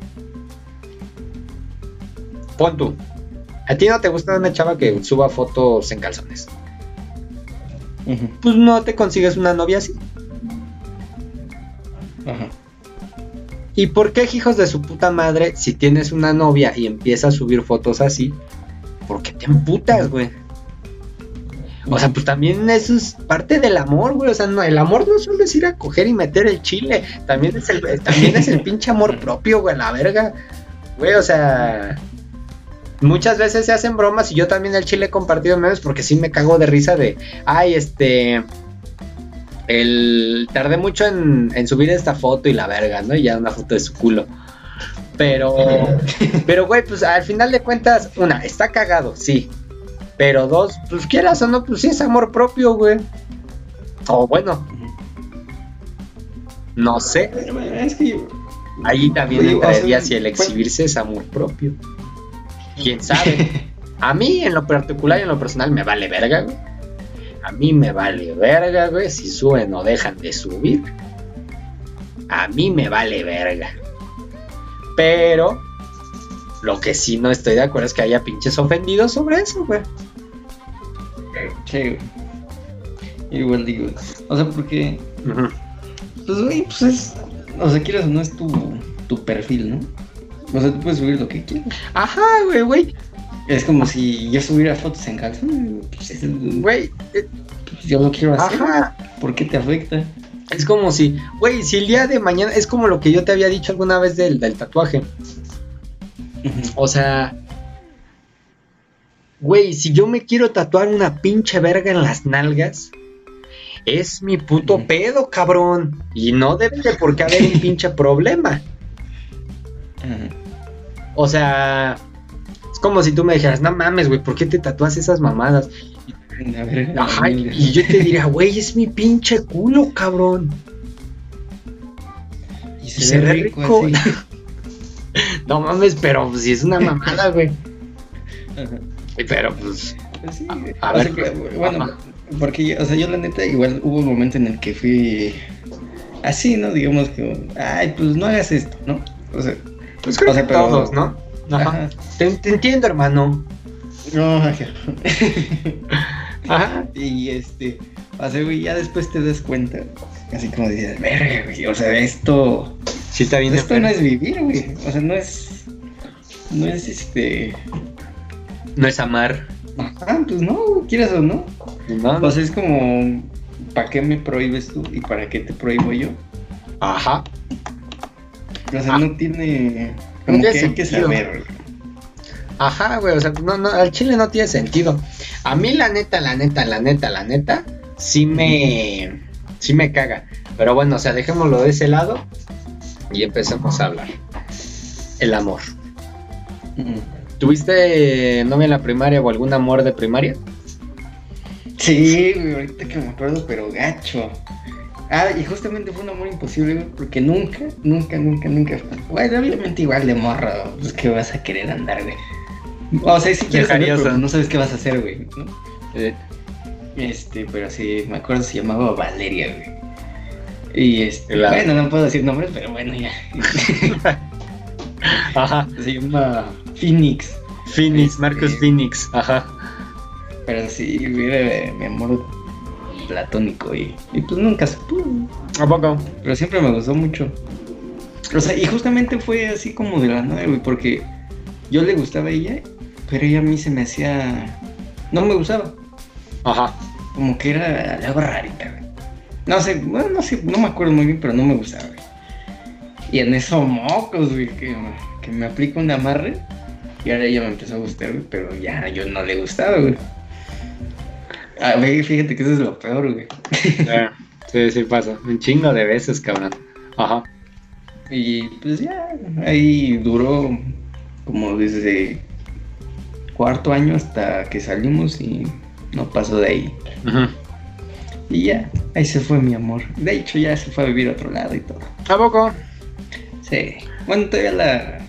Pon tú. A ti no te gusta una chava que suba fotos en calzones. Pues no te consigues una novia así. Ajá. ¿Y por qué, hijos de su puta madre, si tienes una novia y empieza a subir fotos así, por qué te emputas, güey? O sea, pues también eso es parte del amor, güey. O sea, no, el amor no solo es ir a coger y meter el chile. También es el, también es el [laughs] pinche amor propio, güey, la verga. Güey, o sea. Muchas veces se hacen bromas y yo también el chile he compartido memes porque sí me cago de risa de. Ay, este. El. Tardé mucho en, en subir esta foto y la verga, ¿no? Y ya una foto de su culo. Pero. [laughs] Pero, güey, pues al final de cuentas, una, está cagado, sí. Pero dos, pues quieras o no, pues sí es amor propio, güey. O bueno, no sé. Es que yo, Ahí también Oye, o sea, entraría si el ¿cuál- exhibirse es amor propio. ¿Quién sabe? [laughs] A mí, en lo particular y en lo personal, me vale verga, güey. A mí me vale verga, güey, si suben o dejan de subir. A mí me vale verga. Pero lo que sí no estoy de acuerdo es que haya pinches ofendidos sobre eso, güey. Sí, güey. Igual digo, o sea, porque, Ujú. pues, güey, pues es, o sea, quieras o no es tu, tu perfil, ¿no? O sea, tú puedes subir lo que quieras. Ajá, güey, güey. Es como si yo subiera fotos en calzón, pues, es- Güey, eh, pues, yo lo quiero hacer. ajá. ¿Por qué te afecta? Es como si, güey, si el día de mañana, es como lo que yo te había dicho alguna vez del, del tatuaje. O sea, güey, si yo me quiero tatuar una pinche verga en las nalgas, es mi puto pedo, cabrón. Y no debe de por qué haber un [laughs] pinche problema. O sea, como si tú me dijeras, no mames, güey, ¿por qué te tatúas esas mamadas? [laughs] A ver, Ajá, y yo te diría, güey, es mi pinche culo, cabrón. Y y se ve rico. así. [laughs] No mames, pero pues, si es una [laughs] mamada, güey. Pero pues, Pues sí. A ver, que, bueno, ajá. porque yo, o sea, yo la neta igual hubo un momento en el que fui así, ¿no? Digamos que, ay, pues no hagas esto, ¿no? O sea, pues creo O sea, que pero- todos, ¿no? Ajá. Te, te entiendo, hermano. no, ajá. [laughs] Ajá. y este, o sea, güey, ya después te das cuenta, así como dices, verga, güey, o sea, esto, Sí, está bien. esto no es vivir, güey, o sea, no es, no es este, No es amar. ajá, pues no, güey, quieras o no, No, no. o sea, es como, ¿para qué me prohíbes tú y para qué te prohíbo yo? Ajá. O sea, Ah. no tiene. No tiene que hay que sentido. saber. Ajá, güey. O sea, no, no, al chile no tiene sentido. A mí, la neta, la neta, la neta, la neta, sí me. Sí me caga. Pero bueno, o sea, dejémoslo de ese lado y empecemos a hablar. El amor. ¿Tuviste novia en la primaria o algún amor de primaria? Sí, ahorita que me acuerdo, pero gacho. Ah, y justamente fue un amor imposible, güey, porque nunca, nunca, nunca, nunca. Bueno, obviamente igual de morra, pues que vas a querer andar, güey. O sea, sí quieres andar, Dejarías pero no sabes qué vas a hacer, güey, ¿no? Eh, Este, pero sí, me acuerdo se llamaba Valeria, güey. Y este, La- bueno, no puedo decir nombres, pero bueno, ya. [laughs] Ajá. se llama Phoenix. Phoenix, Este- Marcus Phoenix. Ajá. Pero sí, era mi amor platónico y, y pues nunca se pudo. ¿A poco? Pero siempre me gustó mucho. O sea, y justamente fue así como de la nada, güey, porque yo le gustaba a ella, pero ella a mí se me hacía... No me gustaba. Ajá. Como que era algo rarita, güey. No sé, bueno, no sé, no me acuerdo muy bien, pero no me gustaba, güey. Y en eso mocos, güey, que, que me aplica un amarre. Y ahora ella me empezó a gustar, güey, pero ya yo no le gustaba, güey. A ver, fíjate que eso es lo peor, güey. Eh, Sí, sí pasa. Un chingo de veces, cabrón. Ajá. Y pues ya, ahí duró como desde cuarto año hasta que salimos y no pasó de ahí. Ujú. Y ya, ahí se fue mi amor. De hecho, ya se fue a vivir a otro lado y todo. ¿A poco? Sí. Bueno, todavía la,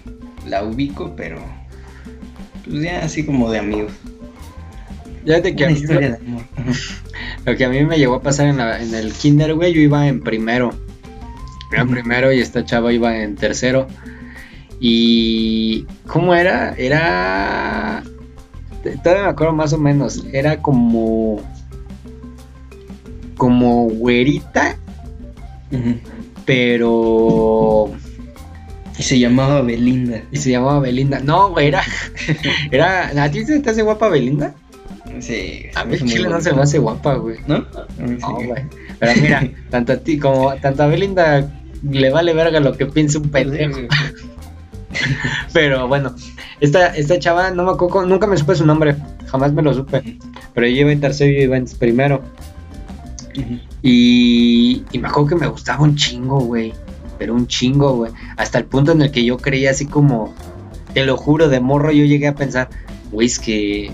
la ubico, pero pues ya así como de amigos. Fíjate que a Una mí, historia de amor. [laughs] lo que a mí me llegó a pasar en, la- en el kinder, güey, yo iba en primero. Ujú. primero y esta chava iba en tercero. Y... ¿Cómo era? Era... Todavía me acuerdo más o menos. Era como... Como güerita, pero... Y se llamaba Belinda. Y se llamaba Belinda. No, güey, era... [laughs] era ¿A ti te hace guapa Belinda? Sí. A mí Chile no se me hace guapa, güey. ¿No? Sí. No, güey. Pero mira, [laughs] tanto a ti como tanto a Belinda le vale verga lo que piense un pendejo. [laughs] Pero bueno, esta, esta chava, no me acuerdo, nunca me supe su nombre, jamás me lo supe. Pero yo iba en tercero y iba en primero. Y, y me acuerdo que me gustaba un chingo, güey. Pero un chingo, güey. Hasta el punto en el que yo creía así como, te lo juro, de morro yo llegué a pensar, güey, es que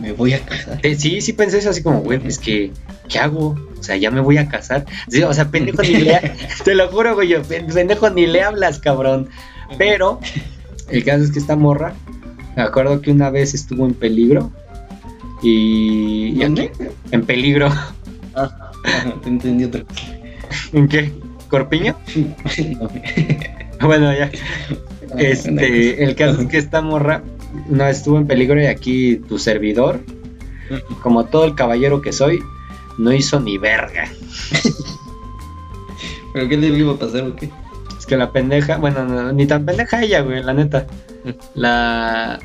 Me voy a casar. Sí, sí pensé eso así como, güey, es que, ¿qué hago? O sea, ya me voy a casar. Sí, o sea, pendejo ni le, [laughs] te lo juro, güey, pendejo ni le hablas, cabrón. Pero el caso es que esta morra, me acuerdo que una vez estuvo en peligro y, y ¿Dónde? en peligro. Ah, ajá, te entendí otra cosa. ¿En qué? ¿Corpiño? [laughs] No. Bueno, ya. Ah, Este, el caso es que esta morra una vez estuvo en peligro y aquí tu servidor, como todo el caballero que soy, no hizo ni verga. ¿Pero qué le iba a pasar o qué? Es que la pendeja, bueno, no, ni tan pendeja ella, güey, la neta. La.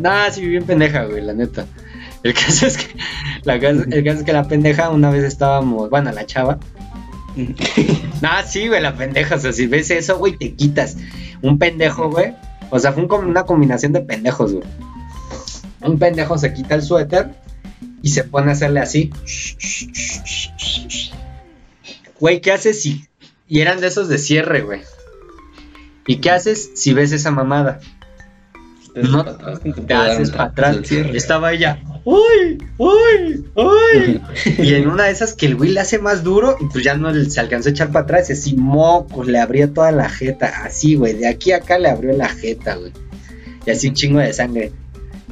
Nada, sí, bien pendeja, güey, la neta. El caso es que. La, caso- el caso es que la pendeja, una vez estábamos. Bueno, la chava. Nah, [laughs] sí, güey, la pendeja. O sea, si ves eso, güey, te quitas. Un pendejo, güey. O sea, fue un una combinación de pendejos, güey. Un pendejo se quita el suéter y se pone a hacerle así. Güey, ¿qué haces si.? Y eran de esos de cierre, güey. ¿Y qué haces si ves esa mamada? No, para atrás, te haces para atrás. cierre. Estaba ella. ¡Uy! ¡Uy! ¡Uy! [laughs] Y en una de esas que el güey le hace más duro y pues ya no se alcanzó a echar para atrás y así mocos, le abría toda la jeta, así, güey, de aquí a acá le abrió la jeta, güey. Y así un chingo de sangre.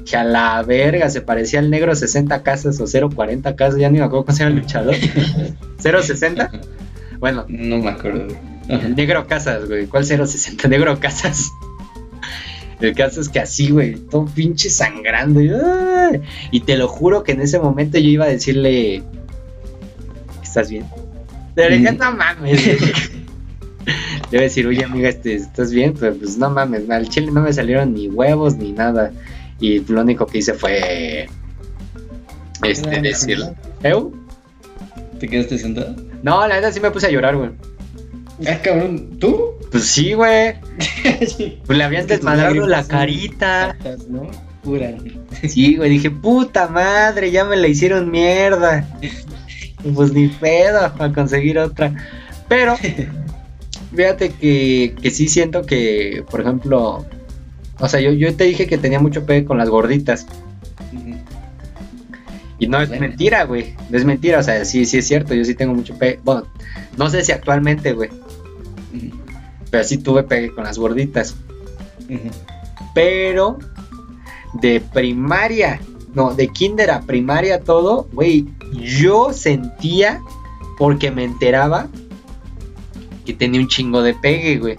Que a la verga se parecía al negro 60 casas o 040 casas, ya ni me acuerdo cómo se llama el luchador. [laughs] ¿060? Bueno, No me acuerdo. El negro casas, güey. ¿Cuál 060? Negro casas. El caso es que así, güey, todo pinche sangrando. Y, ¡ay! y te lo juro que en ese momento yo iba a decirle, ¿estás bien? Le dije, Mm. no mames. güey". [laughs] Le iba a decir, oye, amiga, este, ¿estás bien? Pero pues no mames, al chile no me salieron ni huevos ni nada. Y lo único que hice fue, este, decirle, ¿Eu? ¿Te quedaste sentado? No, la verdad sí me puse a llorar, güey. Ah, cabrón, ¿tú? Pues sí, güey. [laughs] Pues le habían Es que tus desmadrado la carita. patas, ¿no? Pura. Sí, güey, dije, puta madre, ya me la hicieron mierda. Pues ni pedo a conseguir otra. Pero, [laughs] fíjate que, que sí siento que, por ejemplo, o sea, yo, yo te dije que tenía mucho pegue con las gorditas. Y no es Bueno. mentira, güey. No es mentira, o sea, sí, sí es cierto, yo sí tengo mucho pegue. Bueno, no sé si actualmente, güey, pero sí tuve pegue con las gorditas. Pero de primaria, no, de kinder a primaria todo, güey, yo sentía, porque me enteraba, que tenía un chingo de pegue, güey.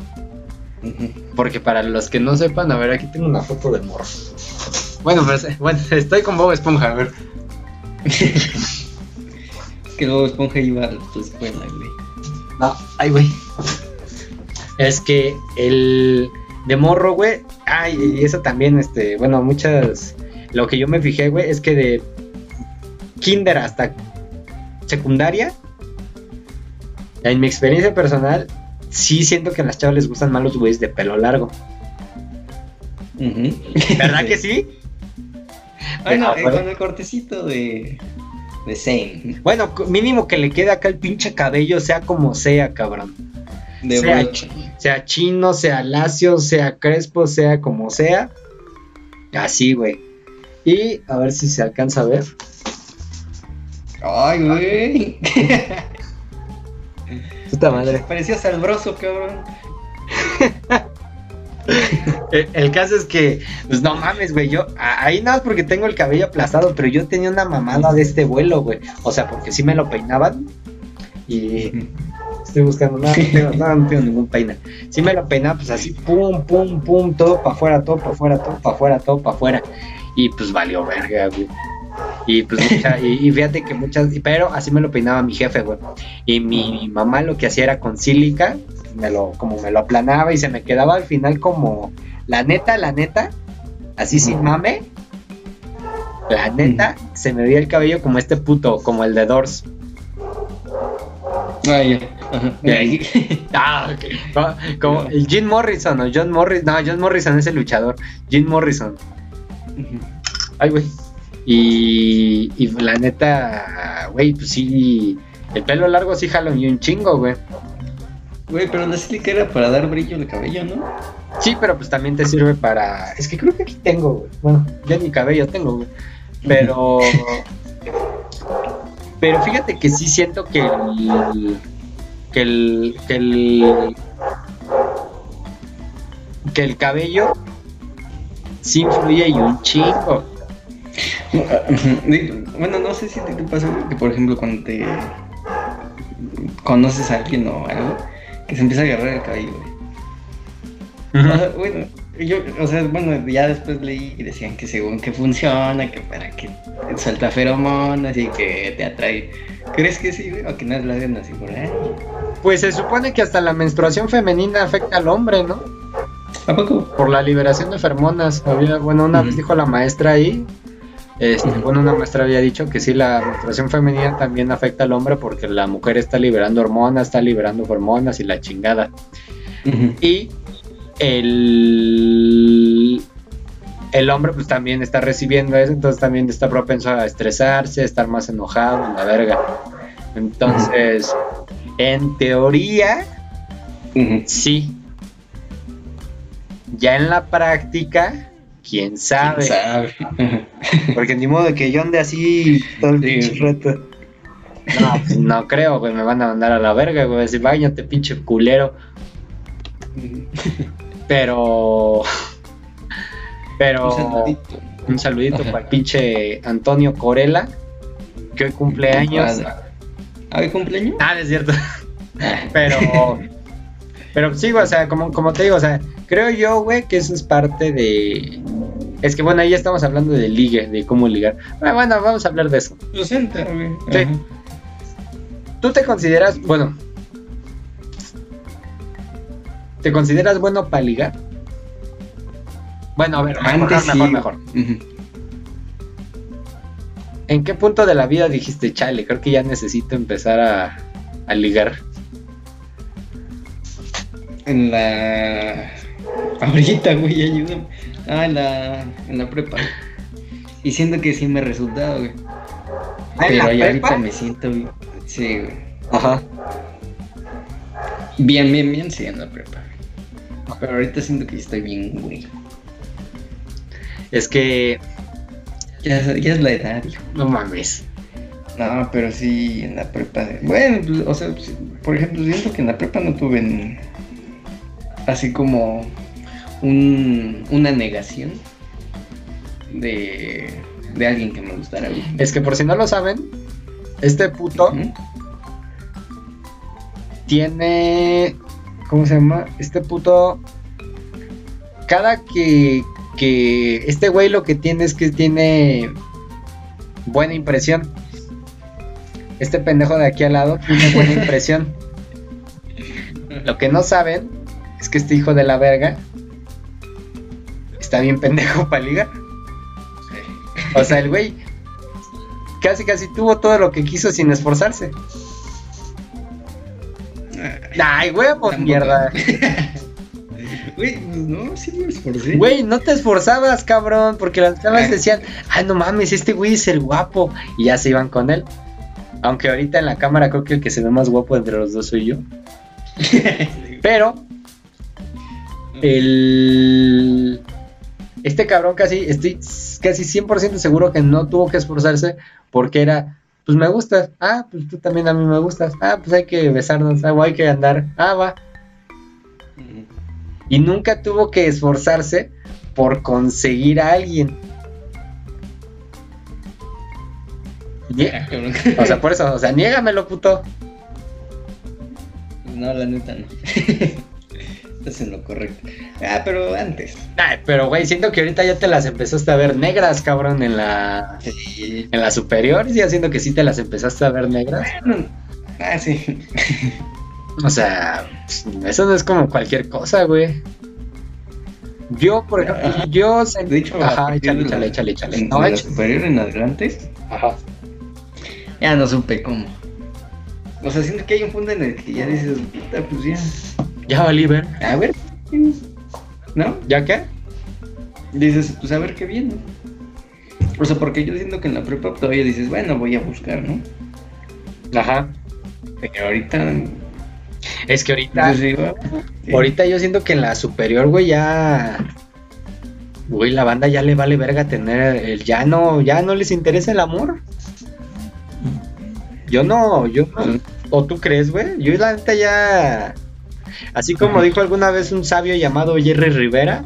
Porque para los que no sepan, a ver, aquí tengo una foto del morro. Bueno, pero, se- bueno, estoy con Bob Esponja, a ver. [laughs] Es que luego Esponja iba a tu escuela, güey. No, ay, güey. Es que el de morro, güey. Ay, y eso también, este, bueno, muchas. Lo que yo me fijé, güey, es que de kinder hasta secundaria, en mi experiencia personal, sí siento que a las chavas les gustan más los güeyes de pelo largo. ¿Verdad que [laughs] sí? Ay, no, Ah, eh, bueno. con el cortecito de. de Zane. Bueno, mínimo que le quede acá el pinche cabello, sea como sea, cabrón. De Sea. Sea chino, sea lacio, sea crespo, sea como sea. Así, güey. Y a ver si se alcanza a ver. Ay, güey. [laughs] Puta madre. Parecía salbroso, cabrón. [laughs] El, el caso es que, pues no mames, güey. Yo, ahí nada más porque tengo el cabello aplastado, pero yo tenía una mamada de este vuelo, güey. O sea, porque sí me lo peinaban. Y estoy buscando, no, no tengo, no, no tengo ningún peine. Sí me lo peinaba, pues así, pum, pum, pum, todo para afuera, todo para afuera, todo para afuera, todo para afuera. Y pues valió verga, güey. Y pues mucha- y, y fíjate que muchas, pero así me lo peinaba mi jefe, güey. Y mi mamá lo que hacía era con sílica, me lo, como me lo aplanaba y se me quedaba al final como, la neta, la neta, así sin mame. La neta, se me veía el cabello como este puto, como el de Doors. Ay, ya. [laughs] Ah. Como, el Jim Morrison o John Morrison. No, John Morrison es el luchador. Jim Morrison. Ay, güey. Y, y la neta, güey, pues sí. El pelo largo sí jalo y un chingo, güey. Güey, pero la sílica era para dar brillo al cabello, ¿no? Sí, pero pues también te sirve para. Es que creo que aquí tengo, güey. Bueno, ya ni cabello tengo, güey. Pero. [laughs] Pero fíjate que sí siento que el. Que el. que el. que el cabello sí influye y un chingo. Bueno, no sé si te pasa que, por ejemplo, cuando te conoces a alguien o algo, que se empieza a agarrar el cabello, bueno, yo, o sea, bueno, ya después leí y decían que según que funciona, que para que suelta feromonas y que te atrae. ¿Crees que sí, güey? O que no lo hagan así por ahí. Pues se supone que hasta la menstruación femenina afecta al hombre, ¿no? ¿A poco? Por la liberación de feromonas. Había, bueno, una vez dijo la maestra ahí. Este, bueno, una maestra había dicho que sí, la menstruación femenina también afecta al hombre porque la mujer está liberando hormonas, está liberando hormonas y la chingada. Y el, el hombre pues también está recibiendo eso, entonces también está propenso a estresarse, a estar más enojado, en la verga. Entonces, en teoría, sí. Ya en la práctica, quién sabe. [laughs] Porque ni modo que yo ande así todo el pinche rato. No, pues, no creo, güey, me van a mandar a la verga, güey, decir, váyate, pinche culero. [laughs] Pero. Pero. Un saludito. Un saludito para el pinche Antonio Corella, que hoy cumple años. ¿Ah, hoy cumpleaños? Ah, es cierto. [laughs] pero. Pero sí, o sea, como, como te digo, o sea, creo yo, güey, que eso es parte de. Es que bueno, ahí ya estamos hablando de ligue, de cómo ligar. Ah, bueno, vamos a hablar de eso. Lo siento, güey. Sí. ¿Tú te consideras, bueno, ¿Te consideras bueno para ligar? Bueno, a ver, mejor, mejor, mejor. ¿En qué punto de la vida dijiste, chale, creo que ya necesito empezar a, a ligar? En la... Ahorita, güey, ayúdame. Ah, en la, en la prepa. Y siento que sí me resultado, güey. ¿Ah, Pero ya ahorita me siento, Sí, güey. Ajá. Bien, bien, bien, sí, en la prepa. Pero ahorita siento que estoy bien, güey. Es que. Ya, es la edad, hijo. No mames. No, pero sí en la prepa. Bueno, pues, o sea, por ejemplo, siento que en la prepa no tuve así como un, una negación de, de alguien que me gustara. Es que por si no lo saben, este puto tiene ¿Cómo se llama? Este puto. Cada que. Que este güey lo que tiene es que tiene. Buena impresión. Este pendejo de aquí al lado tiene buena [laughs] impresión. Lo que no saben es que este hijo de la verga está bien pendejo para ligar. O sea, el güey casi casi tuvo todo lo que quiso sin esforzarse. Ay, huevos, mierda. Güey, pues [laughs] no, sí me esforcé. Güey, no te esforzabas, cabrón, porque las chavas decían, ay, no mames, este güey es el guapo. Y ya se iban con él. Aunque ahorita en la cámara creo que el que se ve más guapo entre los dos soy yo. [laughs] Pero, el. Este cabrón casi, estoy casi 100% seguro que no tuvo que esforzarse porque era pues me gustas, ah, pues tú también a mí me gustas, ah, pues hay que besarnos, ah, hay que andar, ah, va. Y nunca tuvo que esforzarse por conseguir a alguien. o sea, por eso, o sea, niégamelo, puto. No, la neta no. Estás en lo correcto. Ah, pero antes. Ay, pero güey, siento que ahorita ya te las empezaste a ver negras, cabrón, en la. Sí. En la superior, sí, haciendo que sí te las empezaste a ver negras. ah, sí. o sea, eso no es como cualquier cosa, güey. Yo, por ejemplo, ah, yo De hecho, ajá, échale, échale, échale, échale. En, no, la superior en adelante. Ajá. Ya no supe cómo. O sea, siento que hay un punto en el que ya dices, puta, pues ya ya valí ver. A ver. ¿No? ¿Ya qué? Dices, pues a ver qué viene. O sea, porque yo siento que en la prepa todavía dices, bueno, voy a buscar, ¿no? Ajá. Pero ahorita. Es que ahorita. Ahorita yo siento que en la superior, güey, ya. Güey, la banda ya le vale verga tener el. Ya no, ya no les interesa el amor. Yo no, yo no. ¿O tú crees, güey? Yo la neta ya... Así como dijo alguna vez un sabio llamado Jerry Rivera,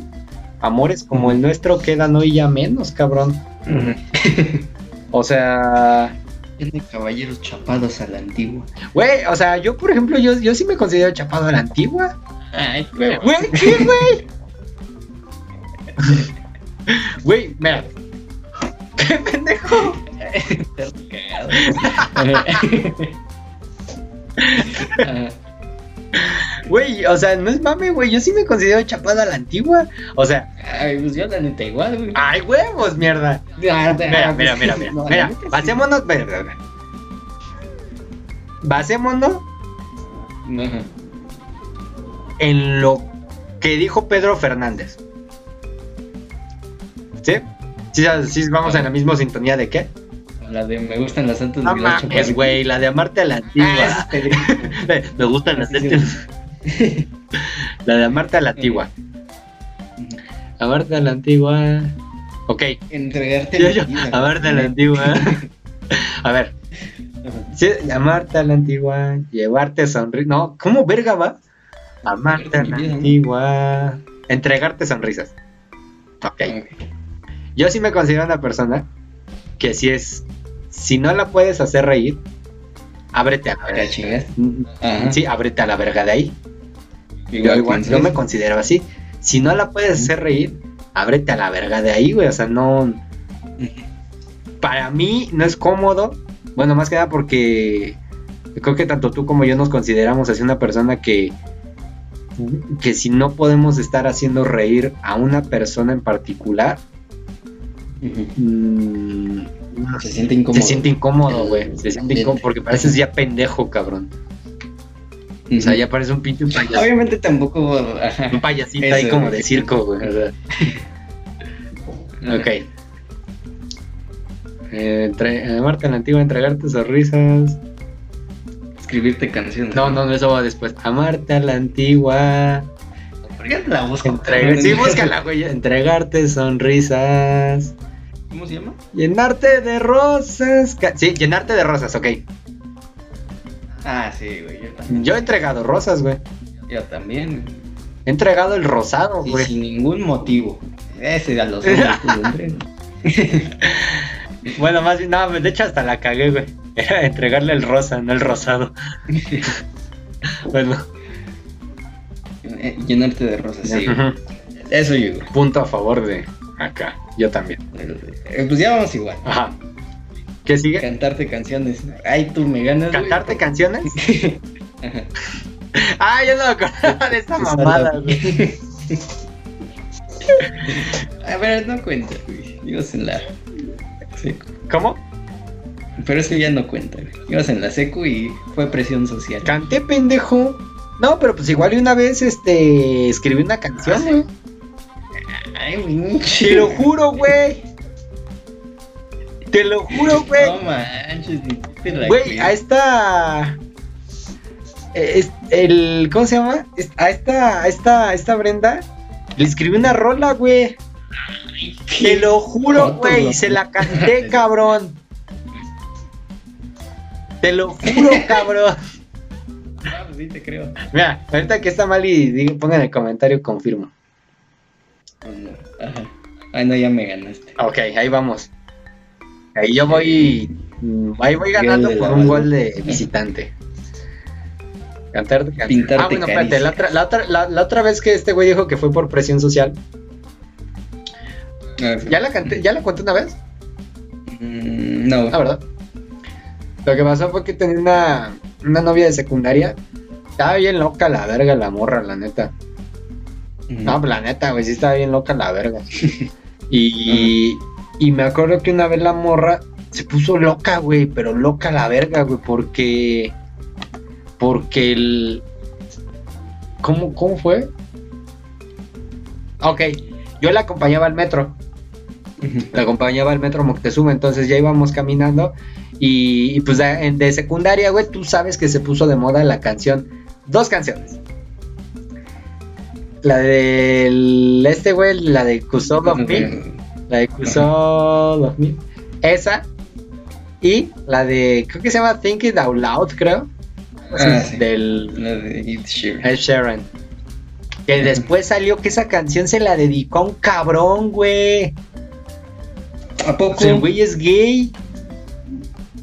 amores como el nuestro quedan hoy ya menos, cabrón. O sea, Tiene caballeros chapados a la antigua. güey, o sea, yo por ejemplo, yo, yo sí me considero chapado a la antigua. Ay, güey. Güey, ¿qué, güey? Güey, mira. ¿Qué pendejo? [laughs] [laughs] [laughs] Güey, o sea, no es mame, güey. Yo sí me considero chapado a la antigua. O sea, Ay, pues yo la neta igual, güey. ay, huevos, mierda. Ah, Mira, ah, mira, pues, mira, mira. no, la Mira, sí. basémonos. Mira. Basémonos en lo que dijo Pedro Fernández. ¿Sí? ¿Sí, sí vamos en la misma sintonía de qué? La de me gustan las santas No mames, güey, la de amarte a la Ah, antigua. Pedrito. [laughs] Me gustan las tetas. [laughs] La de amarte a la antigua. Amarte a la antigua. Ok. Entregarte Yo, la yo, vida. amarte a la antigua. [laughs] A ver. Sí, amarte a la antigua. Llevarte sonrisas. No, ¿cómo verga va? Amarte a la antigua. Entregarte sonrisas. Ok. Yo sí me considero una persona que si es. Si no la puedes hacer reír, ábrete a la Ya verga. chingas. Ajá. Sí, ábrete a la verga de ahí. Yo Igual me considero así. Si no la puedes hacer reír, ábrete a la verga de ahí, güey. O sea, no. Para mí no es cómodo. Bueno, más que nada porque creo que tanto tú como yo nos consideramos así una persona que. Que si no podemos estar haciendo reír a una persona en particular, mm, Se siente incómodo. se siente incómodo, güey. Se siente incómodo porque pareces ya pendejo, cabrón. O sea, ya parece un pinche payaso. Obviamente tampoco. Un payasito Eso, ahí como güey. de circo, güey. o sea. Ok. Eh, entre, amarte a la antigua, entregarte sonrisas. Escribirte canciones. No, no, no, eso va después. Amarte a la antigua. ¿Por qué la busco? Entregar, sí, búscala, güey. Entregarte sonrisas. ¿Cómo se llama? Llenarte de rosas. Sí, llenarte de rosas, ok. Ah, sí, güey. Yo también. Yo he entregado rosas, güey. Yo también. He entregado el rosado, Y güey. sin ningún motivo. Ese a los. [laughs] [laughs] Bueno, más bien, no, de hecho hasta la cagué, güey. Era entregarle el rosa, no el rosado. [laughs] Bueno, Eh, Llenarte de rosas, sí. Eso yo, güey. punto a favor de acá. Yo también. Eh, Pues ya vamos igual. Ajá. ¿Qué sigue? Cantarte canciones. Ay, tú me ganas. güey. ¿Cantarte canciones? [laughs] Ajá. Ah, yo no me acordaba de esa Te mamada, güey. A ver, no cuenta, güey. Ibas en la secu. ¿Cómo? Pero eso ya no cuenta, güey. Ibas en la secu y fue presión social. Canté, pendejo. No, pero pues igual y una vez este escribí una canción, güey. Ay. Te lo [laughs] juro, güey. Te lo juro, güey. No manches, Güey, a esta. eh, es- el, ¿Cómo se llama? A esta, a esta, a esta Brenda le escribí una rola, güey. Te lo juro, güey. Y se la canté, [laughs] cabrón. Te lo juro, [laughs] cabrón. Ah, pues sí te creo. Mira, ahorita que está mal y diga- ponga en el comentario, confirmo. Ajá. Ay, no, ya me ganaste. Ok, ahí vamos. Ahí yo voy. mm, Ahí voy ganando por un gol de visitante. Cantar, cantar. Pintarte Ah, bueno, espérate. La otra, la, otra, la, la otra vez que este güey dijo que fue por presión social. Ah, sí. ¿Ya la canté, ya la conté una vez? Mm, no. La verdad. Lo que pasó fue que tenía una, una novia de secundaria. Estaba bien loca la verga, la morra, la neta. Mm. No, pues la neta, güey, sí estaba bien loca la verga. [laughs] Y, y me acuerdo que una vez la morra se puso loca, güey, pero loca la verga, güey, porque. Porque el. ¿Cómo, cómo fue? Ok, yo la acompañaba al metro. La acompañaba al metro Moctezuma, entonces ya íbamos caminando. Y, y pues de, secundaria, güey, tú sabes que se puso de moda la canción. Dos canciones. La del. Este, güey, la de Cusó 2000. La de 2000. Esa. Y la de, creo que se llama Think It Out Loud, creo. Ah, sí. Del La de Ed Sheeran. Ed Sheeran. Que después salió que esa canción se la dedicó a un cabrón, güey. ¿A poco? El güey es gay.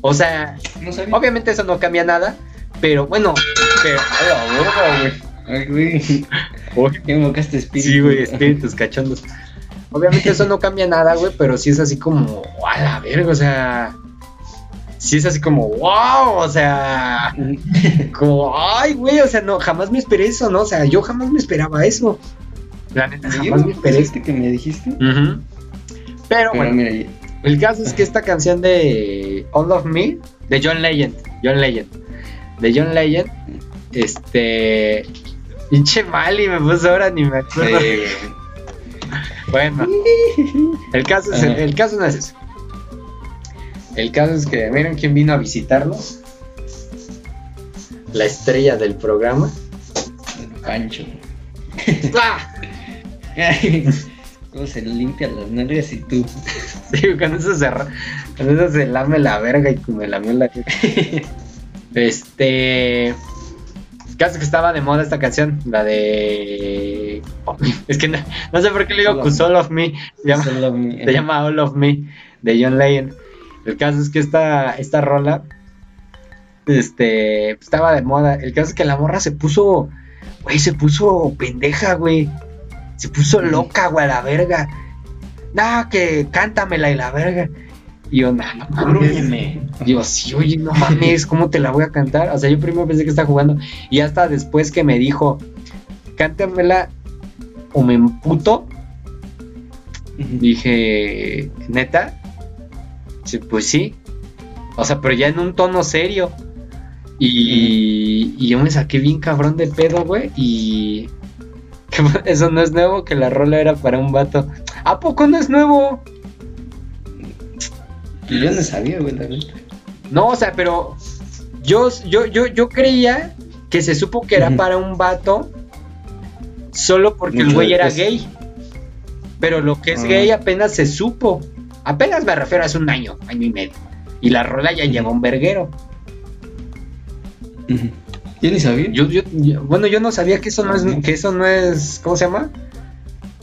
O sea, No obviamente eso no cambia nada. Pero bueno, pero. a la güey. Ay, güey. Uy, Ya invocaste espíritu. Sí, güey, espíritus cachondos. Obviamente eso no cambia nada, güey, pero sí es así como, a la verga, o sea. Sí es así como, wow, o sea. Como, ay, güey, o sea, no, jamás me esperé eso, ¿no? O sea, yo jamás me esperaba eso. La neta, ¿Sí, jamás me esperé eso. ¿Este que me dijiste? Pero Pero bueno, mira, el caso es que esta canción de All of Me, de John Legend, John Legend, de John Legend, este. Pinche mal y me puso ahora ni me acuerdo. Sí, Bueno, el caso, es, el caso no es eso. El caso es que miren quién vino a visitarnos. La estrella del programa. Pancho. [laughs] ¡Ah! [laughs] ¿Cómo se limpia las nalgas y tú? Sí, con eso se, con eso se lame la verga y me lamió la [laughs] Este. Caso que estaba de moda esta canción, la de. [laughs] Es que no, no sé por qué le digo All of Cause All of Me. Se llama, Solo mi- se llama All of Me de John Legend. El caso es que esta, esta rola este, estaba de moda. El caso es que la morra se puso, güey, se puso pendeja, güey. Se puso loca, güey, a la verga. No, que cántamela y la verga. Y yo, no, no mames. Digo, sí, oye, no mames, ¿cómo te la voy a cantar? O sea, yo primero pensé que estaba jugando. Y hasta después que me dijo, cántamela o me emputo, dije, ¿neta? Sí, pues sí. O sea, pero ya en un tono serio. Y, y yo me saqué bien cabrón de pedo, güey. Y. que [laughs] Eso no es nuevo, que la rola era para un vato. ¿A poco no es nuevo? Yo no sabía, güey, la. No, o sea, pero. Yo, yo, yo, yo creía que se supo que era para un vato. Solo porque el güey era gay. Pero lo que es Ah. gay apenas se supo. Apenas me refiero a hace un año, año y medio. Y la rola ya lleva un verguero. Yo ni sabía. Yo, yo, yo- bueno, yo no sabía que eso no es, que eso no es, ¿cómo se llama?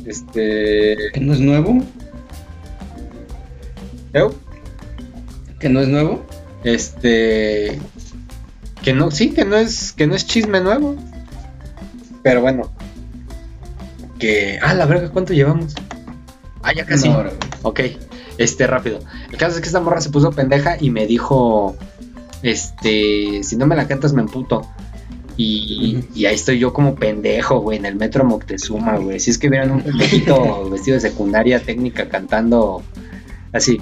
Este, ¿Que no es nuevo? ¿eu? ¿Que no es nuevo? este, que no, sí, que no es, que no es chisme nuevo. Pero bueno, que, ah, la verga, ¿cuánto llevamos? Ah, ya casi. Ok, este, rápido. El caso es que esta morra se puso pendeja y me dijo, este, si no me la cantas me emputo. Y, ahí estoy yo como pendejo, güey, en el metro Moctezuma, güey. Si es que vieran un pendejito [laughs] vestido de secundaria técnica cantando así.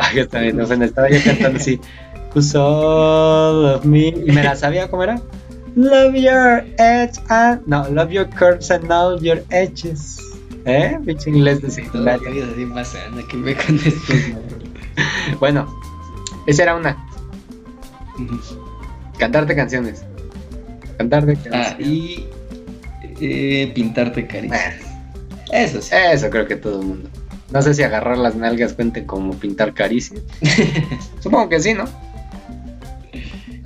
Ay, está bien, no, estaba yo cantando así. Cause all of me. Y me la sabía cómo era. Love your edge and. No, love your curves and all your edges. ¿Eh? Pinche inglés de secundaria. Que. [laughs] Bueno, esa era una. Cantarte canciones. Cantarte canciones. Ah, y eh, pintarte caricias. Eso sí. Eso creo que todo el mundo. No sé si agarrar las nalgas cuente como pintar caricias. [laughs] Supongo que sí, ¿no?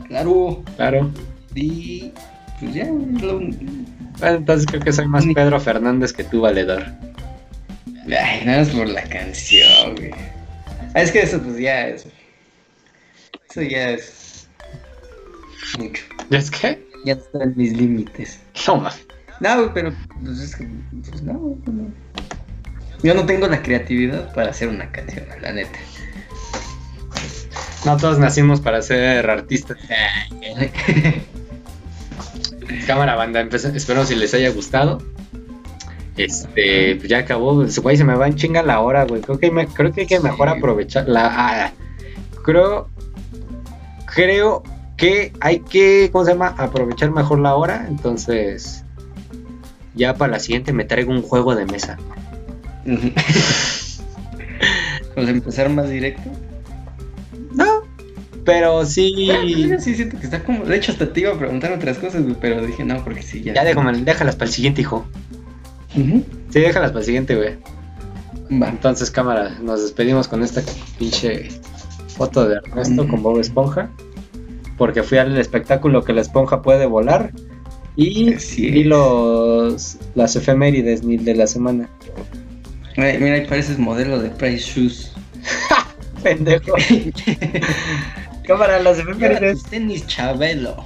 Claro. Claro. Y pues ya, lo- Bueno, entonces creo que soy más Pedro Fernández que tú, valedor. Ay, nada más por la canción, güey. Ah, es que eso pues ya es. Eso ya es. Mucho. ¿Y es que? Ya están mis límites. No mames. No, güey, pero pues es que. Pues no, no. Yo no tengo la creatividad para hacer una canción, la neta. No todos nacimos para ser artistas. [laughs] Cámara banda, espero si les haya gustado. Este, pues ya acabó. Güey, se me va en chinga la hora, güey. Creo que, me- creo que hay que mejor Sí. aprovechar la. ah, creo. Creo que hay que. ¿Cómo se llama? Aprovechar mejor la hora. Entonces. Ya para la siguiente me traigo un juego de mesa. Ujú. [laughs] Pues empezar más directo. No. Pero sí. Sí siento que está como. De hecho, hasta te iba a preguntar otras cosas, güey, pero dije no, porque sí, ya. Ya déjame, déjalas para el siguiente, hijo. Ujú. Sí, déjalas para el siguiente, güey. Va. Entonces, cámara, nos despedimos con esta pinche Foto de Ernesto con Bob Esponja. Porque fui al espectáculo que la esponja puede volar. Y Así vi los, las efemérides de la semana. Ay, Mira, ahí pareces modelo de Price Shoes. [laughs] Pendejo. [laughs] Cámara, las efemérides. tenis Chabelo.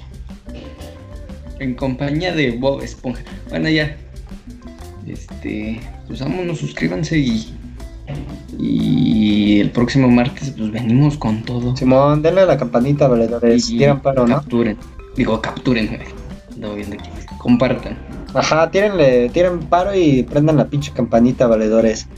En compañía de Bob Esponja. Bueno, ya. Este. Pues vámonos, suscríbanse y. Y el próximo martes, pues venimos con todo. Simón, denle a la campanita, valedores. Y Tiran paro, ¿no? Capturen. Digo, capturen, güey. Andaba viendo aquí. Compartan. Ajá, tírenle, tiren paro y prendan la pinche campanita, valedores.